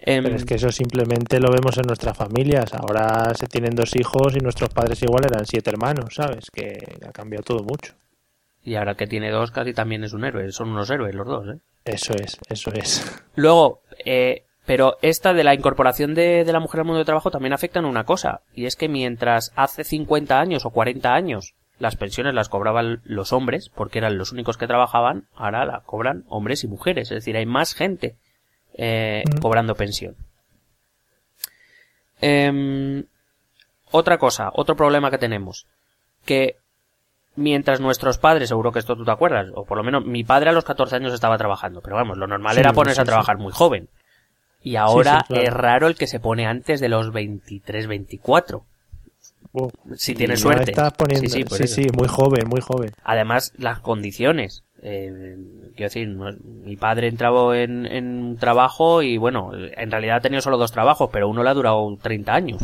Em, Pero es que eso simplemente lo vemos en nuestras familias. Ahora se tienen dos hijos y nuestros padres igual eran siete hermanos, ¿sabes? Que ha cambiado todo mucho. Y ahora que tiene dos, casi también es un héroe. Son unos héroes los dos, ¿eh? Eso es, eso es. [LAUGHS] Luego, eh, pero esta de la incorporación de, de la mujer al mundo del trabajo también afecta en una cosa, y es que mientras hace 50 años o 40 años las pensiones las cobraban los hombres, porque eran los únicos que trabajaban, ahora la cobran hombres y mujeres, es decir, hay más gente eh, cobrando pensión. Em, otra cosa, otro problema que tenemos, que mientras nuestros padres, seguro que esto tú te acuerdas, o por lo menos mi padre a los 14 años estaba trabajando, pero vamos, lo normal Sí, era ponerse a sí. trabajar muy joven. Y ahora claro. es raro el que se pone antes de los 23, 24. Uf. Si tiene Y ya suerte. estás poniendo- Sí, sí, muy joven, muy joven. Además, las condiciones. Eh, quiero decir, mi padre entraba en, en un trabajo y bueno, en realidad ha tenido solo dos trabajos, pero uno le ha durado 30 años.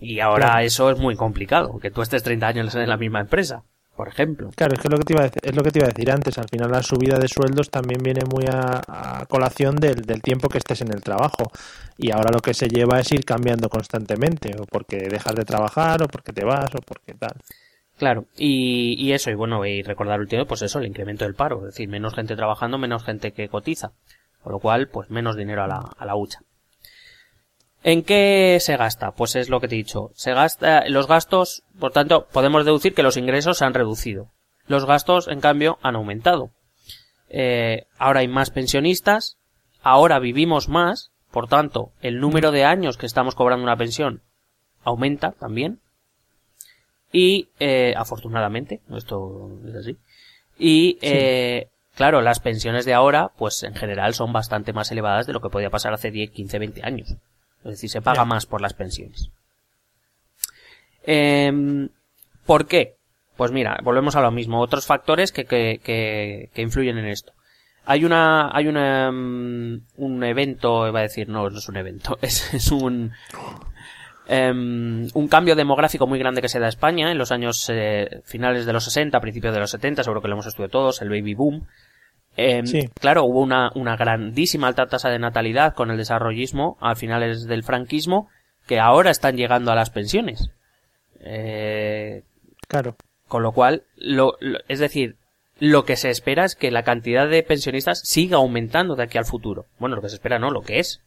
Y ahora Claro. eso es muy complicado, que tú estés 30 años en la misma empresa. por ejemplo. Claro, es que lo que te iba a decir, es lo que te iba a decir antes. Al final la subida de sueldos también viene muy a, a colación del, del, tiempo que estés en el trabajo. Y ahora lo que se lleva es ir cambiando constantemente, o porque dejas de trabajar, o porque te vas, o porque tal. Claro, y, eso, y bueno, y recordar último, pues eso, el incremento del paro, es decir, menos gente trabajando, menos gente que cotiza, con lo cual, pues menos dinero a la, a la hucha. ¿En qué se gasta? Pues es lo que te he dicho. Se gasta, los gastos, por tanto, podemos deducir que los ingresos se han reducido. Los gastos, en cambio, han aumentado. Eh, ahora hay más pensionistas, ahora vivimos más, por tanto, el número de años que estamos cobrando una pensión aumenta también. Y, eh, afortunadamente, esto es así. Y, eh, claro, las pensiones de ahora, pues en general son bastante más elevadas de lo que podía pasar hace 10, 15, 20 años. Es decir, se paga más por las pensiones. Eh, ¿Por qué? Pues mira, volvemos a lo mismo. Otros factores que, que, que, que influyen en esto. Hay una, hay una, um, un evento, iba a decir, no, no es un evento, [LAUGHS] es, es un, um, un cambio demográfico muy grande que se da a España en los años eh, finales de los 60, principios de los 70, seguro que lo hemos estudiado todos, el baby boom. Sí. Claro, hubo una, una grandísima alta tasa de natalidad con el desarrollismo a finales del franquismo que ahora están llegando a las pensiones. Eh, claro. Con lo cual, lo, lo, es decir, lo que se espera es que la cantidad de pensionistas siga aumentando de aquí al futuro. Bueno, lo que se espera no, lo que es.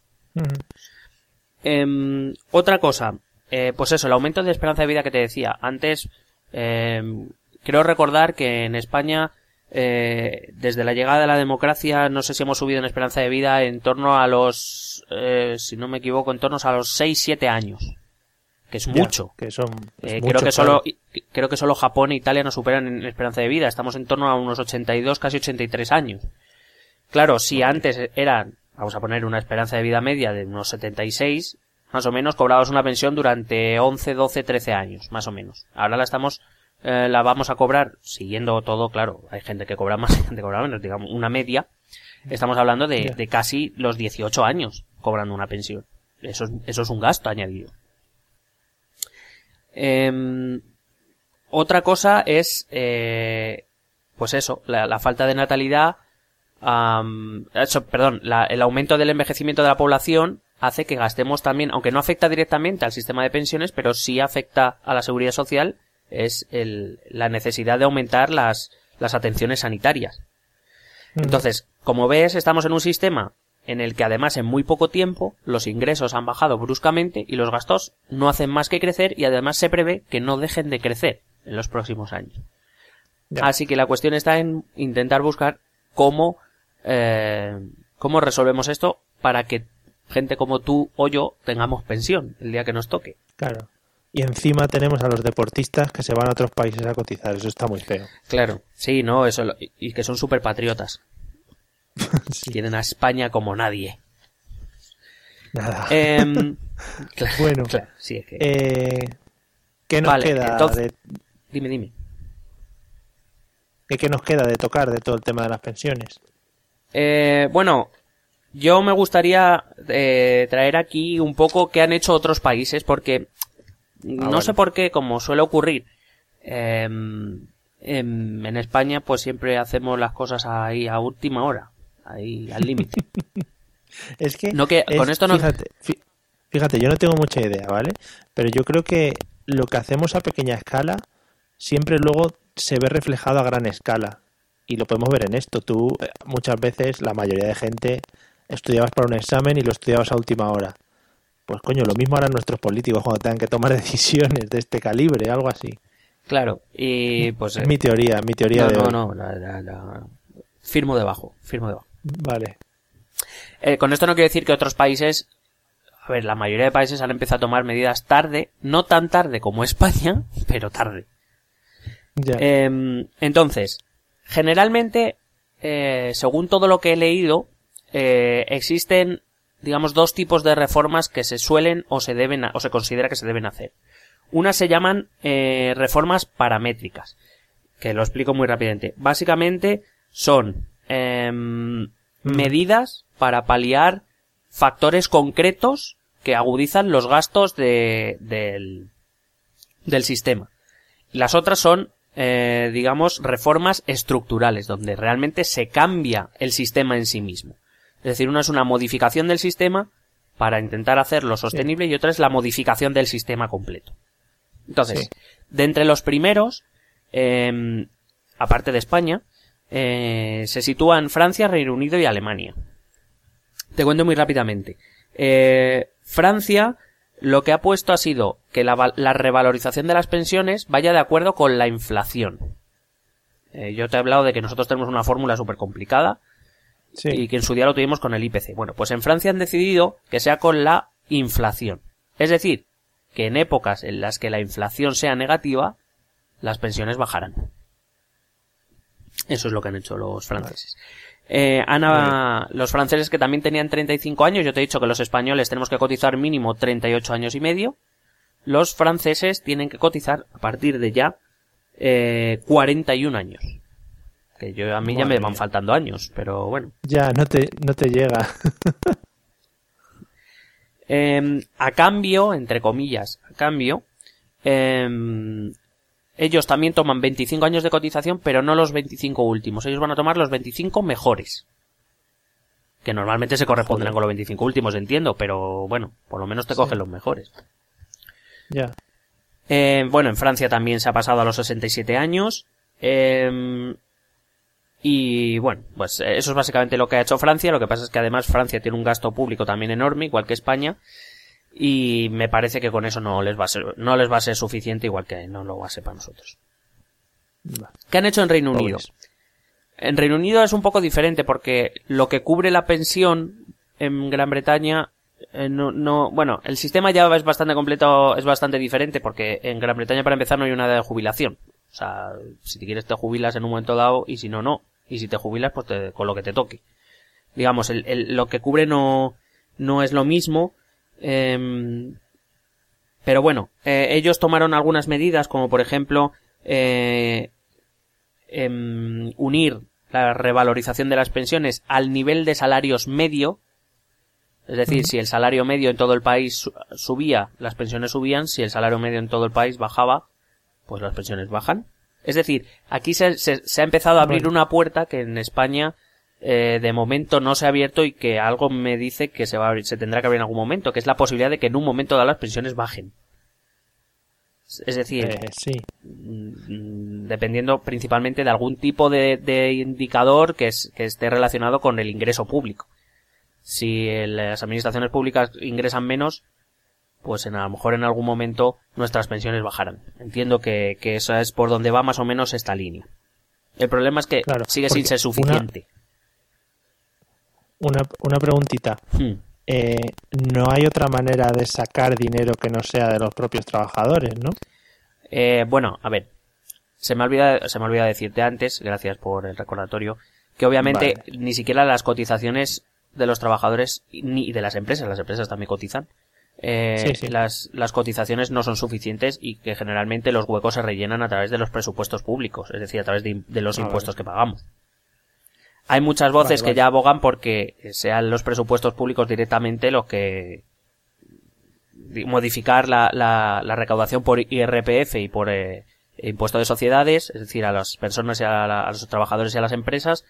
Eh, otra cosa, eh, pues eso, el aumento de esperanza de vida que te decía. Antes, eh, creo recordar que en España eh, desde la llegada de la democracia, no sé si hemos subido en esperanza de vida en torno a los, eh, si no me equivoco, en torno a los 6-7 años. Que es mucho. Ya, que son, es eh, mucho, creo que claro. solo, creo que solo Japón e Italia nos superan en esperanza de vida. Estamos en torno a unos 82, casi 83 años. Claro, si antes eran, vamos a poner una esperanza de vida media de unos 76, más o menos cobrabas una pensión durante 11, 12, 13 años, más o menos. Ahora la estamos eh, la vamos a cobrar siguiendo todo, claro, hay gente que cobra más, hay [LAUGHS] gente que cobra menos, digamos, una media. Estamos hablando de, Yeah. de casi los 18 años cobrando una pensión. Eso es, eso es un gasto añadido. Em, otra cosa es, eh, pues eso, la, la falta de natalidad, am, eso, perdón, la- el aumento del envejecimiento de la población hace que gastemos también, aunque no afecta directamente al sistema de pensiones, pero sí afecta a la seguridad social, es el, la necesidad de aumentar las, las atenciones sanitarias. Mm. Entonces, como ves, estamos en un sistema en el que además en muy poco tiempo los ingresos han bajado bruscamente y los gastos no hacen más que crecer y además se prevé que no dejen de crecer en los próximos años. Así que la cuestión está en intentar buscar cómo, eh, cómo resolvemos esto para que gente como tú o yo tengamos pensión el día que nos toque. Claro. Y encima tenemos a los deportistas que se van a otros países a cotizar. Eso está muy feo. Claro. Sí, no, eso, lo- y- que son súper patriotas. [LAUGHS] Sí. Tienen a España como nadie. Nada. Em, claro, [LAUGHS] Bueno. claro, sí, es que... Eh, ¿Qué nos Vale, queda entonces- de, Dime, dime. ¿qué, qué nos queda de tocar de todo el tema de las pensiones? Eh, bueno, yo me gustaría eh, traer aquí un poco qué han hecho otros países, porque no bueno. sé por qué, como suele ocurrir, em, en España pues siempre hacemos las cosas ahí a última hora, ahí al límite. [LAUGHS] Es que, No que- es- con esto no- fíjate, fí- fíjate, yo no tengo mucha idea, ¿vale? Pero yo creo que lo que hacemos a pequeña escala siempre luego se ve reflejado a gran escala. Y lo podemos ver en esto. Tú, eh, muchas veces, la mayoría de gente, estudiabas para un examen y lo estudiabas a última hora. Pues coño, lo mismo harán nuestros políticos cuando tengan que tomar [LAUGHS] decisiones de este calibre, algo así. claro, y pues... Es eh, mi teoría, mi teoría no, de no, hoy. no, la- la- la- firmo debajo, firmo debajo. Vale. Eh, con esto no quiero decir que otros países, a ver, la mayoría de países han empezado a tomar medidas tarde, no tan tarde como España, [LAUGHS] pero tarde. Ya. Eh, entonces, generalmente, eh, según todo lo que he leído, eh, existen, digamos, dos tipos de reformas que se suelen o se deben, o se considera que se deben hacer. Unas se llaman eh, reformas paramétricas, que lo explico muy rápidamente. Básicamente son em, medidas para paliar factores concretos que agudizan los gastos de, del, del sistema. Las otras son eh, digamos, reformas estructurales, donde realmente se cambia el sistema en sí mismo. Es decir, una es una modificación del sistema para intentar hacerlo sostenible y otra es la modificación del sistema completo. Entonces, de entre los primeros, em, aparte de España, eh, se sitúan Francia, Reino Unido y Alemania. Te cuento muy rápidamente. Eh, Francia lo que ha puesto ha sido que la, la, revalorización de las pensiones vaya de acuerdo con la inflación. Eh, yo te he hablado de que nosotros tenemos una fórmula súper complicada sí. y que en su día lo tuvimos con el IPC. Bueno, pues en Francia han decidido que sea con la inflación. Es decir, que en épocas en las que la inflación sea negativa, las pensiones bajarán. Eso es lo que han hecho los franceses. Eh, Ana, los franceses que también tenían 35 años, yo te he dicho que los españoles tenemos que cotizar mínimo 38 años y medio. Los franceses tienen que cotizar a partir de ya eh, 41 años. Que yo a mí Madre ya me van faltando años, pero bueno. Ya, no te, no te llega. [LAUGHS] eh, a cambio, entre comillas, a cambio, eh, ellos también toman 25 años de cotización, pero no los 25 últimos. Ellos van a tomar los 25 mejores. Que normalmente se corresponderán con los 25 últimos, entiendo, pero bueno, por lo menos te cogen los mejores. Ya. Eh, bueno, en Francia también se ha pasado a los 67 años. Eh, y bueno, pues eso es básicamente lo que ha hecho Francia. Lo que pasa es que además Francia tiene un gasto público también enorme, igual que España. Y me parece que con eso no les va a ser, no les va a ser suficiente, igual que no lo va a ser para nosotros. ¿Qué han hecho en Reino Unido? En Reino Unido es un poco diferente porque lo que cubre la pensión en Gran Bretaña eh, no, no, bueno, el sistema ya es bastante completo, es bastante diferente porque en Gran Bretaña para empezar no hay una edad de jubilación. O sea, si te quieres te jubilas en un momento dado y si no, no. Y si te jubilas, pues te, con lo que te toque. Digamos, el, el, lo que cubre no, no es lo mismo. Eh, pero bueno, eh, ellos tomaron algunas medidas, como por ejemplo, eh, eh, unir la revalorización de las pensiones al nivel de salarios medio. Es decir, si el salario medio en todo el país subía, las pensiones subían. Si el salario medio en todo el país bajaba, pues las pensiones bajan. Es decir, aquí se, se, se ha empezado a abrir una puerta que en España eh, de momento no se ha abierto y que algo me dice que se va a abrir, se tendrá que abrir en algún momento, que es la posibilidad de que en un momento dado las pensiones bajen. Es decir, eh, sí. dependiendo principalmente de algún tipo de, de indicador que, es, que, esté relacionado con el ingreso público. Si las administraciones públicas ingresan menos, pues en, a lo mejor en algún momento nuestras pensiones bajarán. Entiendo que, que esa es por donde va más o menos esta línea. El problema es que claro, sigue sin ser suficiente. Una, una, una preguntita. Hmm. Eh, no hay otra manera de sacar dinero que no sea de los propios trabajadores, ¿no? Eh, bueno, a ver. Se me olvida, se me olvida decirte antes, gracias por el recordatorio, que obviamente vale. ni siquiera las cotizaciones de los trabajadores ni de las empresas, las empresas también cotizan, eh, sí, sí. Las, las cotizaciones no son suficientes y que generalmente los huecos se rellenan a través de los presupuestos públicos, es decir, a través de, de los impuestos que pagamos. Hay muchas voces vale, que ya abogan porque sean los presupuestos públicos directamente los que modificar la, la, la recaudación por IRPF y por eh, impuesto de sociedades, es decir, a las personas y a, la, a los trabajadores y a las empresas,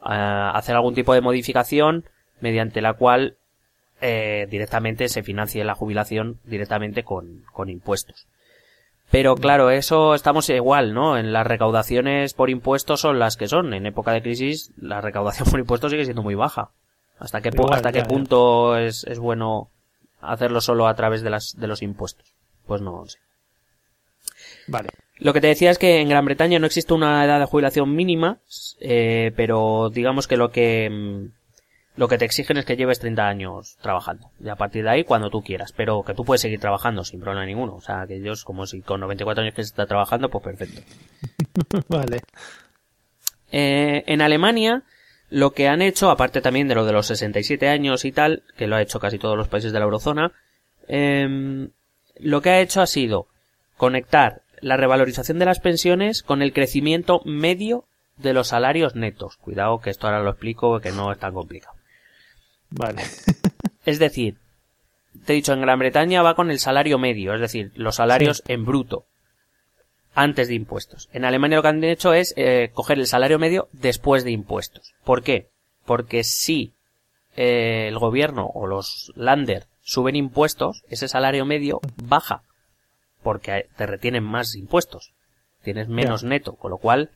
a hacer algún tipo de modificación mediante la cual eh, directamente se financie la jubilación directamente con, con impuestos. Pero claro, eso estamos igual, ¿no? En las recaudaciones por impuestos son las que son. En época de crisis, la recaudación [LAUGHS] por impuestos sigue siendo muy baja. ¿Hasta qué, igual, hasta ya, qué punto es, es bueno hacerlo solo a través de, las, de los impuestos? Pues no sé. Vale. Lo que te decía es que en Gran Bretaña no existe una edad de jubilación mínima, eh, pero digamos que lo que mm, lo que te exigen es que lleves 30 años trabajando. Y a partir de ahí, cuando tú quieras. Pero que tú puedes seguir trabajando sin problema ninguno. O sea, que ellos, como si con 94 años que se está trabajando, pues perfecto. [LAUGHS] vale. Eh, en Alemania, lo que han hecho, aparte también de lo de los 67 años y tal, que lo ha hecho casi todos los países de la eurozona, eh, lo que ha hecho ha sido conectar la revalorización de las pensiones con el crecimiento medio de los salarios netos. Cuidado que esto ahora lo explico, que no es tan complicado. Vale. [LAUGHS] es decir, te he dicho, en Gran Bretaña va con el salario medio, es decir, los salarios sí. en bruto. antes de impuestos. En Alemania lo que han hecho es eh, coger el salario medio después de impuestos. ¿Por qué? Porque si eh, el gobierno o los lander suben impuestos, ese salario medio baja. Porque te retienen más impuestos. Tienes menos neto. Con lo cual,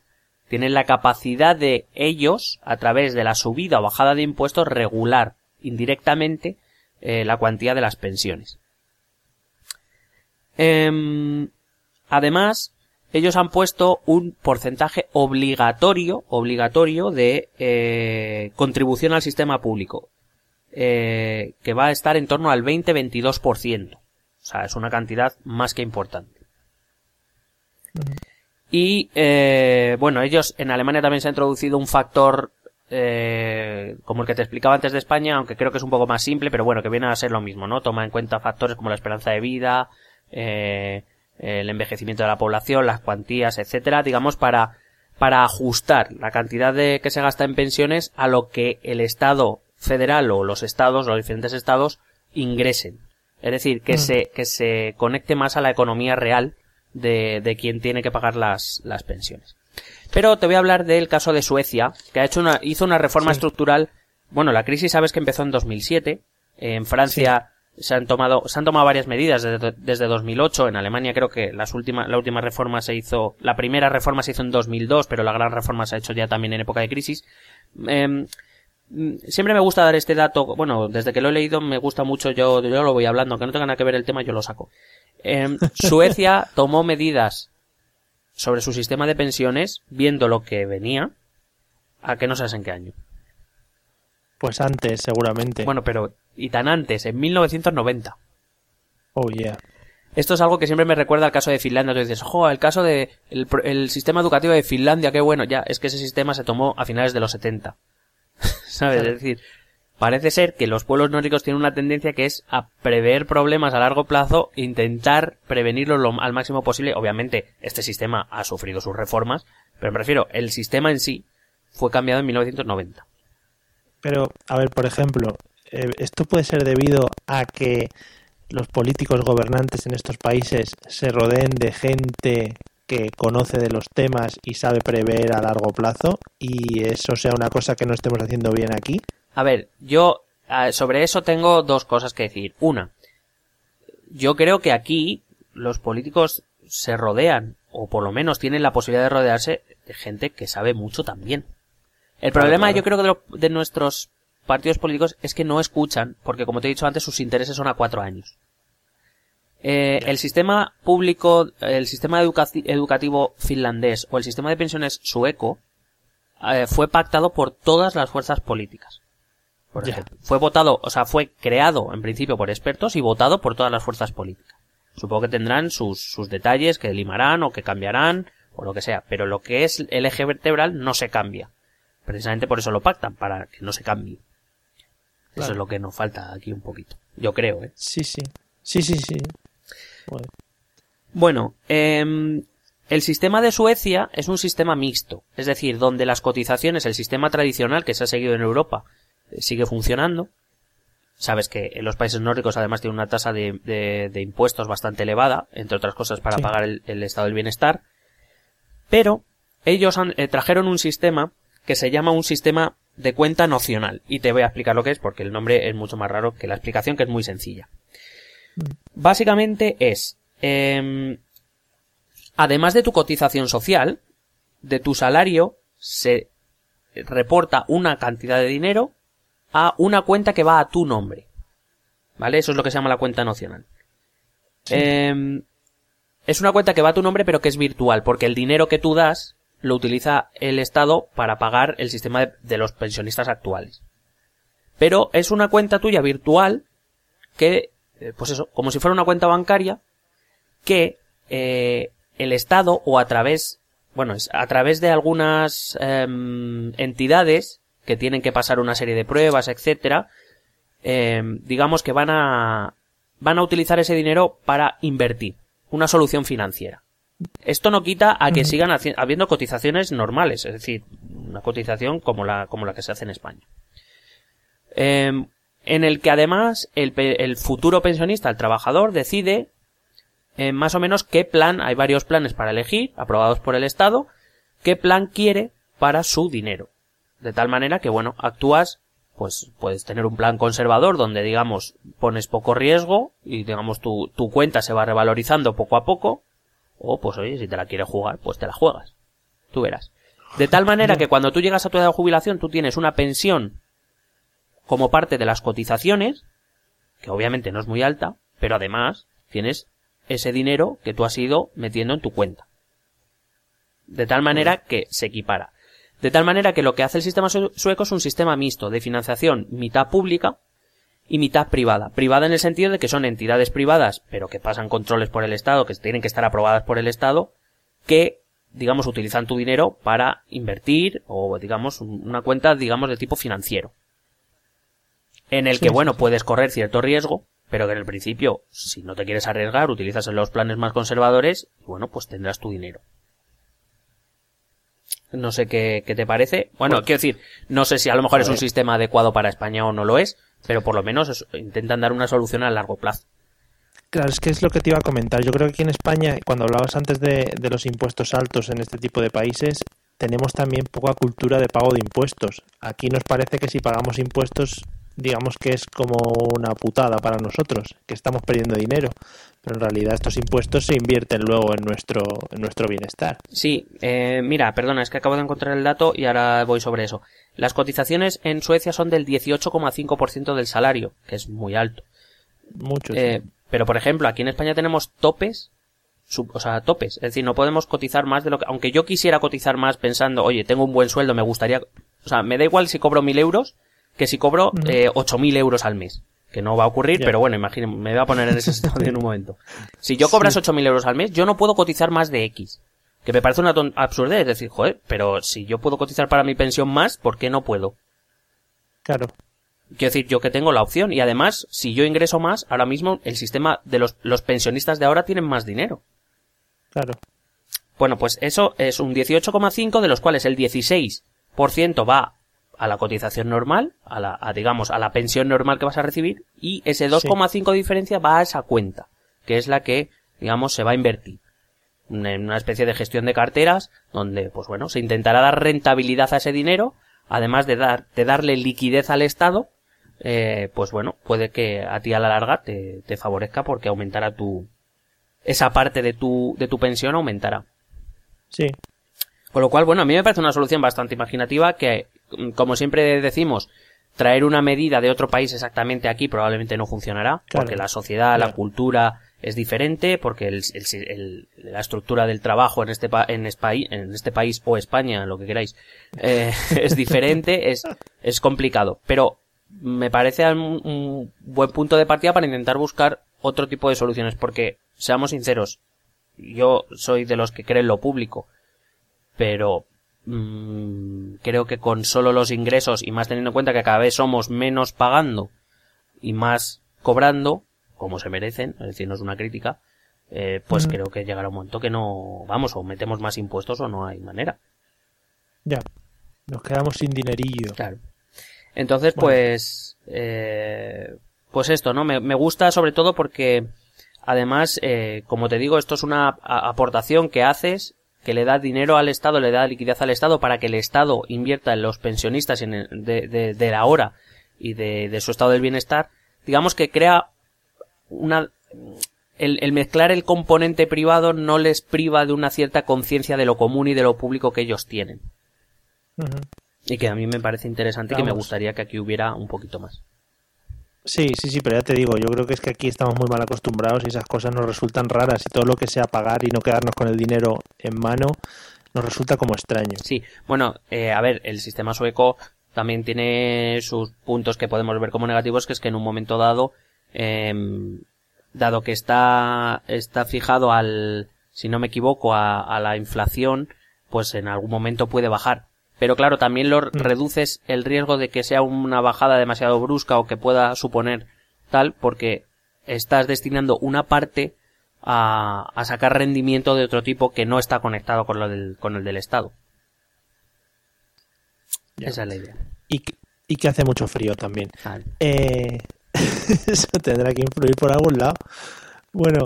tienen la capacidad de ellos, a través de la subida o bajada de impuestos, regular indirectamente eh, la cuantía de las pensiones. Em, además, ellos han puesto un porcentaje obligatorio, obligatorio de eh, contribución al sistema público, eh, que va a estar en torno al 20-22%. O sea, es una cantidad más que importante. Y eh, bueno, ellos en Alemania también se ha introducido un factor eh, como el que te explicaba antes de España, aunque creo que es un poco más simple, pero bueno, que viene a ser lo mismo, ¿no? Toma en cuenta factores como la esperanza de vida, eh, el envejecimiento de la población, las cuantías, etcétera, digamos, para, para ajustar la cantidad de que se gasta en pensiones a lo que el Estado federal o los estados, los diferentes estados, ingresen. Es decir, que mm. se, que se conecte más a la economía real de, de quien tiene que pagar las, las pensiones. Pero te voy a hablar del caso de Suecia, que ha hecho una, hizo una reforma estructural. Bueno, la crisis sabes que empezó en 2007. En Francia se han tomado, se han tomado varias medidas desde, desde 2008. En Alemania creo que las últimas, la última reforma se hizo, la primera reforma se hizo en 2002, pero la gran reforma se ha hecho ya también en época de crisis. Em, siempre me gusta dar este dato, bueno, desde que lo he leído me gusta mucho, yo, yo lo voy hablando, aunque no tenga nada que ver el tema, yo lo saco. Em, [LAUGHS] Suecia tomó medidas sobre su sistema de pensiones, viendo lo que venía, a que no sabes en qué año. Pues antes, seguramente. Bueno, pero, y tan antes, en 1990. Oh, yeah. Esto es algo que siempre me recuerda al caso de Finlandia. Tú dices, jo, el caso de el, sistema educativo de Finlandia, qué bueno. Ya, es que ese sistema se tomó a finales de los 70. [LAUGHS] ¿Sabes? Es decir, parece ser que los pueblos nórdicos tienen una tendencia que es a prever problemas a largo plazo intentar prevenirlos lo, al máximo posible. Obviamente, este sistema ha sufrido sus reformas, pero me refiero, el sistema en sí fue cambiado en 1990. Pero, a ver, por ejemplo, eh, esto puede ser debido a que los políticos gobernantes en estos países se rodeen de gente que conoce de los temas y sabe prever a largo plazo y eso sea una cosa que no estemos haciendo bien aquí. A ver, yo sobre eso tengo dos cosas que decir. Una, yo creo que aquí los políticos se rodean, o por lo menos tienen la posibilidad de rodearse de gente que sabe mucho también. El problema yo creo que de, nuestros partidos políticos es que no escuchan, porque como te he dicho antes, sus intereses son a cuatro años. Eh, el sistema público, el sistema educativo finlandés o el sistema de pensiones sueco eh, fue pactado por todas las fuerzas políticas. Fue votado, o sea, fue creado en principio por expertos y votado por todas las fuerzas políticas. Supongo que tendrán sus, sus detalles que limarán o que cambiarán o lo que sea, pero lo que es el eje vertebral no se cambia. Precisamente por eso lo pactan, para que no se cambie. Eso es lo que nos falta aquí un poquito. Yo creo, ¿eh? Sí, sí. Sí, sí, sí. Bueno, em, el sistema de Suecia es un sistema mixto, es decir, donde las cotizaciones, el sistema tradicional que se ha seguido en Europa, sigue funcionando. Sabes que en los países nórdicos además tiene una tasa de, impuestos bastante elevada, entre otras cosas para pagar el, estado del bienestar. Pero ellos eh, trajeron un sistema que se llama un sistema de cuenta nocional. Y te voy a explicar lo que es porque el nombre es mucho más raro que la explicación que es muy sencilla. Mm. Básicamente es, em, además de tu cotización social, de tu salario se reporta una cantidad de dinero a una cuenta que va a tu nombre. ¿Vale? Eso es lo que se llama la cuenta nocional. Em, es una cuenta que va a tu nombre pero que es virtual, porque el dinero que tú das lo utiliza el Estado para pagar el sistema de, los pensionistas actuales. Pero es una cuenta tuya virtual que, eh, pues eso, como si fuera una cuenta bancaria, que eh, el Estado o a través, bueno, es a través de algunas em, entidades que tienen que pasar una serie de pruebas, etcétera, eh, digamos que van a van a utilizar ese dinero para invertir una solución financiera. Esto no quita a que sigan habiendo cotizaciones normales, es decir, una cotización como la, como la que se hace en España. Eh, en el que además el, el, futuro pensionista, el trabajador, decide eh, más o menos qué plan, hay varios planes para elegir, aprobados por el Estado, qué plan quiere para su dinero. De tal manera que, bueno, actúas, pues puedes tener un plan conservador donde, digamos, pones poco riesgo y, digamos, tu, tu cuenta se va revalorizando poco a poco, o, pues oye, si te la quieres jugar, pues te la juegas. Tú verás. De tal manera que cuando tú llegas a tu edad de jubilación, tú tienes una pensión como parte de las cotizaciones, que obviamente no es muy alta, pero además tienes ese dinero que tú has ido metiendo en tu cuenta. De tal manera que se equipara. De tal manera que lo que hace el sistema sueco es un sistema mixto de financiación mitad pública y mitad privada. Privada en el sentido de que son entidades privadas, pero que pasan controles por el Estado, que tienen que estar aprobadas por el Estado, que, digamos, utilizan tu dinero para invertir o, digamos, una cuenta, digamos, de tipo financiero. En el que, bueno, puedes correr cierto riesgo, pero que en el principio, si no te quieres arriesgar, utilizas los planes más conservadores y, bueno, pues tendrás tu dinero. No sé qué, qué te parece. Bueno, quiero decir, no sé si a lo mejor es un sistema adecuado para España o no lo es, pero por lo menos intentan dar una solución a largo plazo. Claro, es que es lo que te iba a comentar. Yo creo que aquí en España, cuando hablabas antes de, de los impuestos altos en este tipo de países, tenemos también poca cultura de pago de impuestos. Aquí nos parece que si pagamos impuestos digamos que es como una putada para nosotros, que estamos perdiendo dinero, pero en realidad estos impuestos se invierten luego en nuestro, en nuestro bienestar. Sí, eh, mira, perdona, es que acabo de encontrar el dato y ahora voy sobre eso. Las cotizaciones en Suecia son del 18,5% del salario, que es muy alto. Mucho. Eh, pero por ejemplo, aquí en España tenemos topes o sea, topes. Es decir, no podemos cotizar más de lo que, aunque yo quisiera cotizar más pensando, oye, tengo un buen sueldo, me gustaría, o sea, me da igual si cobro mil euros, que si cobro eh, 8.000 euros al mes. Que no va a ocurrir, pero bueno, imagínate, me voy a poner en ese [LAUGHS] situación en un momento. Si yo cobras 8.000 euros al mes, yo no puedo cotizar más de X. Que me parece una absurdez, es decir, joder, pero si yo puedo cotizar para mi pensión más, ¿por qué no puedo? Claro. Quiero decir, yo que tengo la opción. Y además, si yo ingreso más, ahora mismo el sistema de los, los pensionistas de ahora tienen más dinero. Claro. Bueno, pues eso es un 18,5 de los cuales el 16% va a la cotización normal, a la, digamos, a la pensión normal que vas a recibir, y ese 2,5 de diferencia va a esa cuenta, que es la que, digamos, se va a invertir. En una especie de gestión de carteras, donde, pues bueno, se intentará dar rentabilidad a ese dinero, además de dar, de darle liquidez al Estado, eh, pues bueno, puede que a ti a la larga te, te favorezca porque aumentará tu, esa parte de tu, de tu pensión aumentará. Sí. Con lo cual, bueno, a mí me parece una solución bastante imaginativa que como siempre decimos, traer una medida de otro país exactamente aquí probablemente no funcionará, porque la sociedad, la cultura es diferente, porque el, la estructura del trabajo en este, en, en este país o España, lo que queráis, eh, [LAUGHS] es diferente, es, es complicado. Pero me parece un, un buen punto de partida para intentar buscar otro tipo de soluciones, porque seamos sinceros, yo soy de los que creen lo público, pero Mm, creo que con solo los ingresos y más teniendo en cuenta que cada vez somos menos pagando y más cobrando, como se merecen, es decir, no es una crítica, eh, pues creo que llegará un momento que no, vamos, o metemos más impuestos o no hay manera. Ya, nos quedamos sin dinerillo. Claro. Entonces, pues, eh, pues esto, ¿no? Me, me, gusta sobre todo porque, además, eh, como te digo, esto es una aportación que haces que le da dinero al Estado, le da liquidez al Estado para que el Estado invierta en los pensionistas en de, de, la hora y de, de, su estado del bienestar, digamos que crea una... El, el, mezclar el componente privado no les priva de una cierta conciencia de lo común y de lo público que ellos tienen. Y que a mí me parece interesante y que me gustaría que aquí hubiera un poquito más. Sí, sí, sí, pero ya te digo, yo creo que es que aquí estamos muy mal acostumbrados y esas cosas nos resultan raras y todo lo que sea pagar y no quedarnos con el dinero en mano nos resulta como extraño. Sí, bueno, eh, a ver, el sistema sueco también tiene sus puntos que podemos ver como negativos, que es que en un momento dado, eh, dado que está, está fijado al, si no me equivoco, a, a la inflación, pues en algún momento puede bajar. Pero claro, también lo mm. reduces el riesgo de que sea una bajada demasiado brusca o que pueda suponer tal, porque estás destinando una parte a, a sacar rendimiento de otro tipo que no está conectado con, lo del, con el del Estado. Esa es la idea. Y, y que hace mucho frío también. Eh, [LAUGHS] eso tendrá que influir por algún lado. Bueno,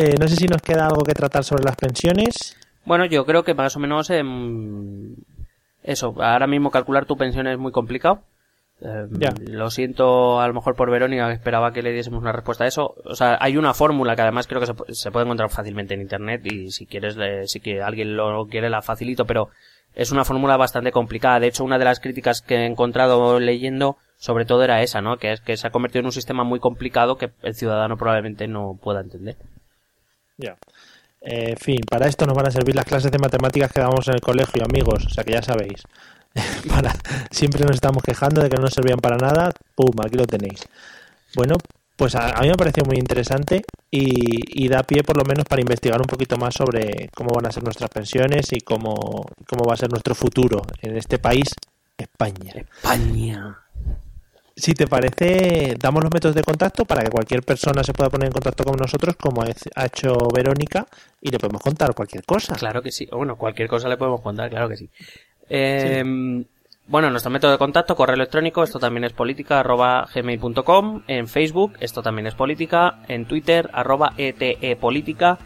Eh, no sé si nos queda algo que tratar sobre las pensiones. Bueno, yo creo que más o menos em, eso. Ahora mismo calcular tu pensión es muy complicado. Ya. Lo siento a lo mejor por Verónica, que esperaba que le diésemos una respuesta a eso. O sea, hay una fórmula que además creo que se, se puede encontrar fácilmente en internet y si quieres, le- si que alguien lo quiere la facilito, pero es una fórmula bastante complicada. De hecho, una de las críticas que he encontrado leyendo sobre todo era esa, ¿no? Que es que se ha convertido en un sistema muy complicado que el ciudadano probablemente no pueda entender. Ya. Eh, en fin, para esto nos van a servir las clases de matemáticas que damos en el colegio, amigos. O sea que ya sabéis. [LAUGHS] para, siempre nos estamos quejando de que no nos servían para nada. ¡Pum! Aquí lo tenéis. Bueno, pues a, a mí me pareció muy interesante y, y da pie por lo menos para investigar un poquito más sobre cómo van a ser nuestras pensiones y cómo, cómo va a ser nuestro futuro en este país, España. España. Si te parece, damos los métodos de contacto para que cualquier persona se pueda poner en contacto con nosotros, como ha hecho Verónica, y le podemos contar cualquier cosa. Claro que sí. Bueno, cualquier cosa le podemos contar, claro que sí. Eh, Bueno, nuestro método de contacto, correo electrónico, esto también es política, arroba gmail.com, en Facebook, esto también es política, en Twitter, arroba ETE política,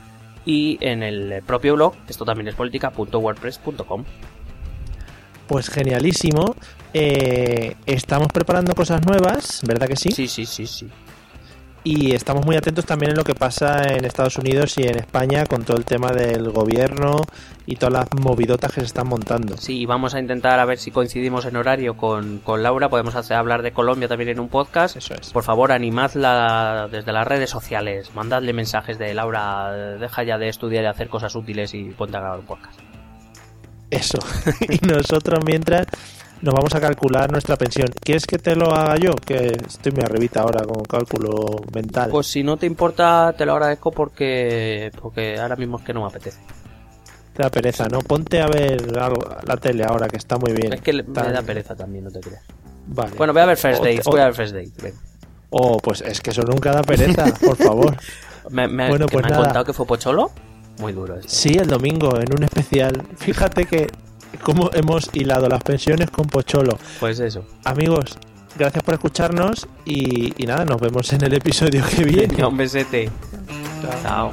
y en el propio blog, esto también es política.wordpress.com. Pues genialísimo. Eh, estamos preparando cosas nuevas, ¿verdad que sí? Sí, sí, sí, sí. Y estamos muy atentos también en lo que pasa en Estados Unidos y en España con todo el tema del gobierno y todas las movidotas que se están montando. Sí, vamos a intentar a ver si coincidimos en horario con, con Laura. Podemos hacer, hablar de Colombia también en un podcast. Eso es. Por favor, animadla desde las redes sociales. Mandadle mensajes de Laura, deja ya de estudiar y hacer cosas útiles y ponte a grabar un podcast. Eso. [LAUGHS] y nosotros mientras nos vamos a calcular nuestra pensión. ¿Quieres que te lo haga yo? Que estoy muy arribita ahora con cálculo mental. Pues si no te importa, te lo agradezco porque, porque ahora mismo es que no me apetece. Te da pereza, ¿no? Ponte a ver algo, la tele ahora, que está muy bien. Es que me da pereza también, no te creas. Vale. Bueno, voy a ver First O- o- voy a ver First Date. ven. Oh, pues es que eso nunca da pereza, por favor. [LAUGHS] Me, me- Bueno, pues me han nada. contado que fue Pocholo. Muy duro esto. Sí, el domingo, en un especial. Fíjate que cómo hemos hilado las pensiones con Pocholo. Pues eso. Amigos, gracias por escucharnos y, y nada, nos vemos en el episodio que viene. [LAUGHS] Un besete. Chao.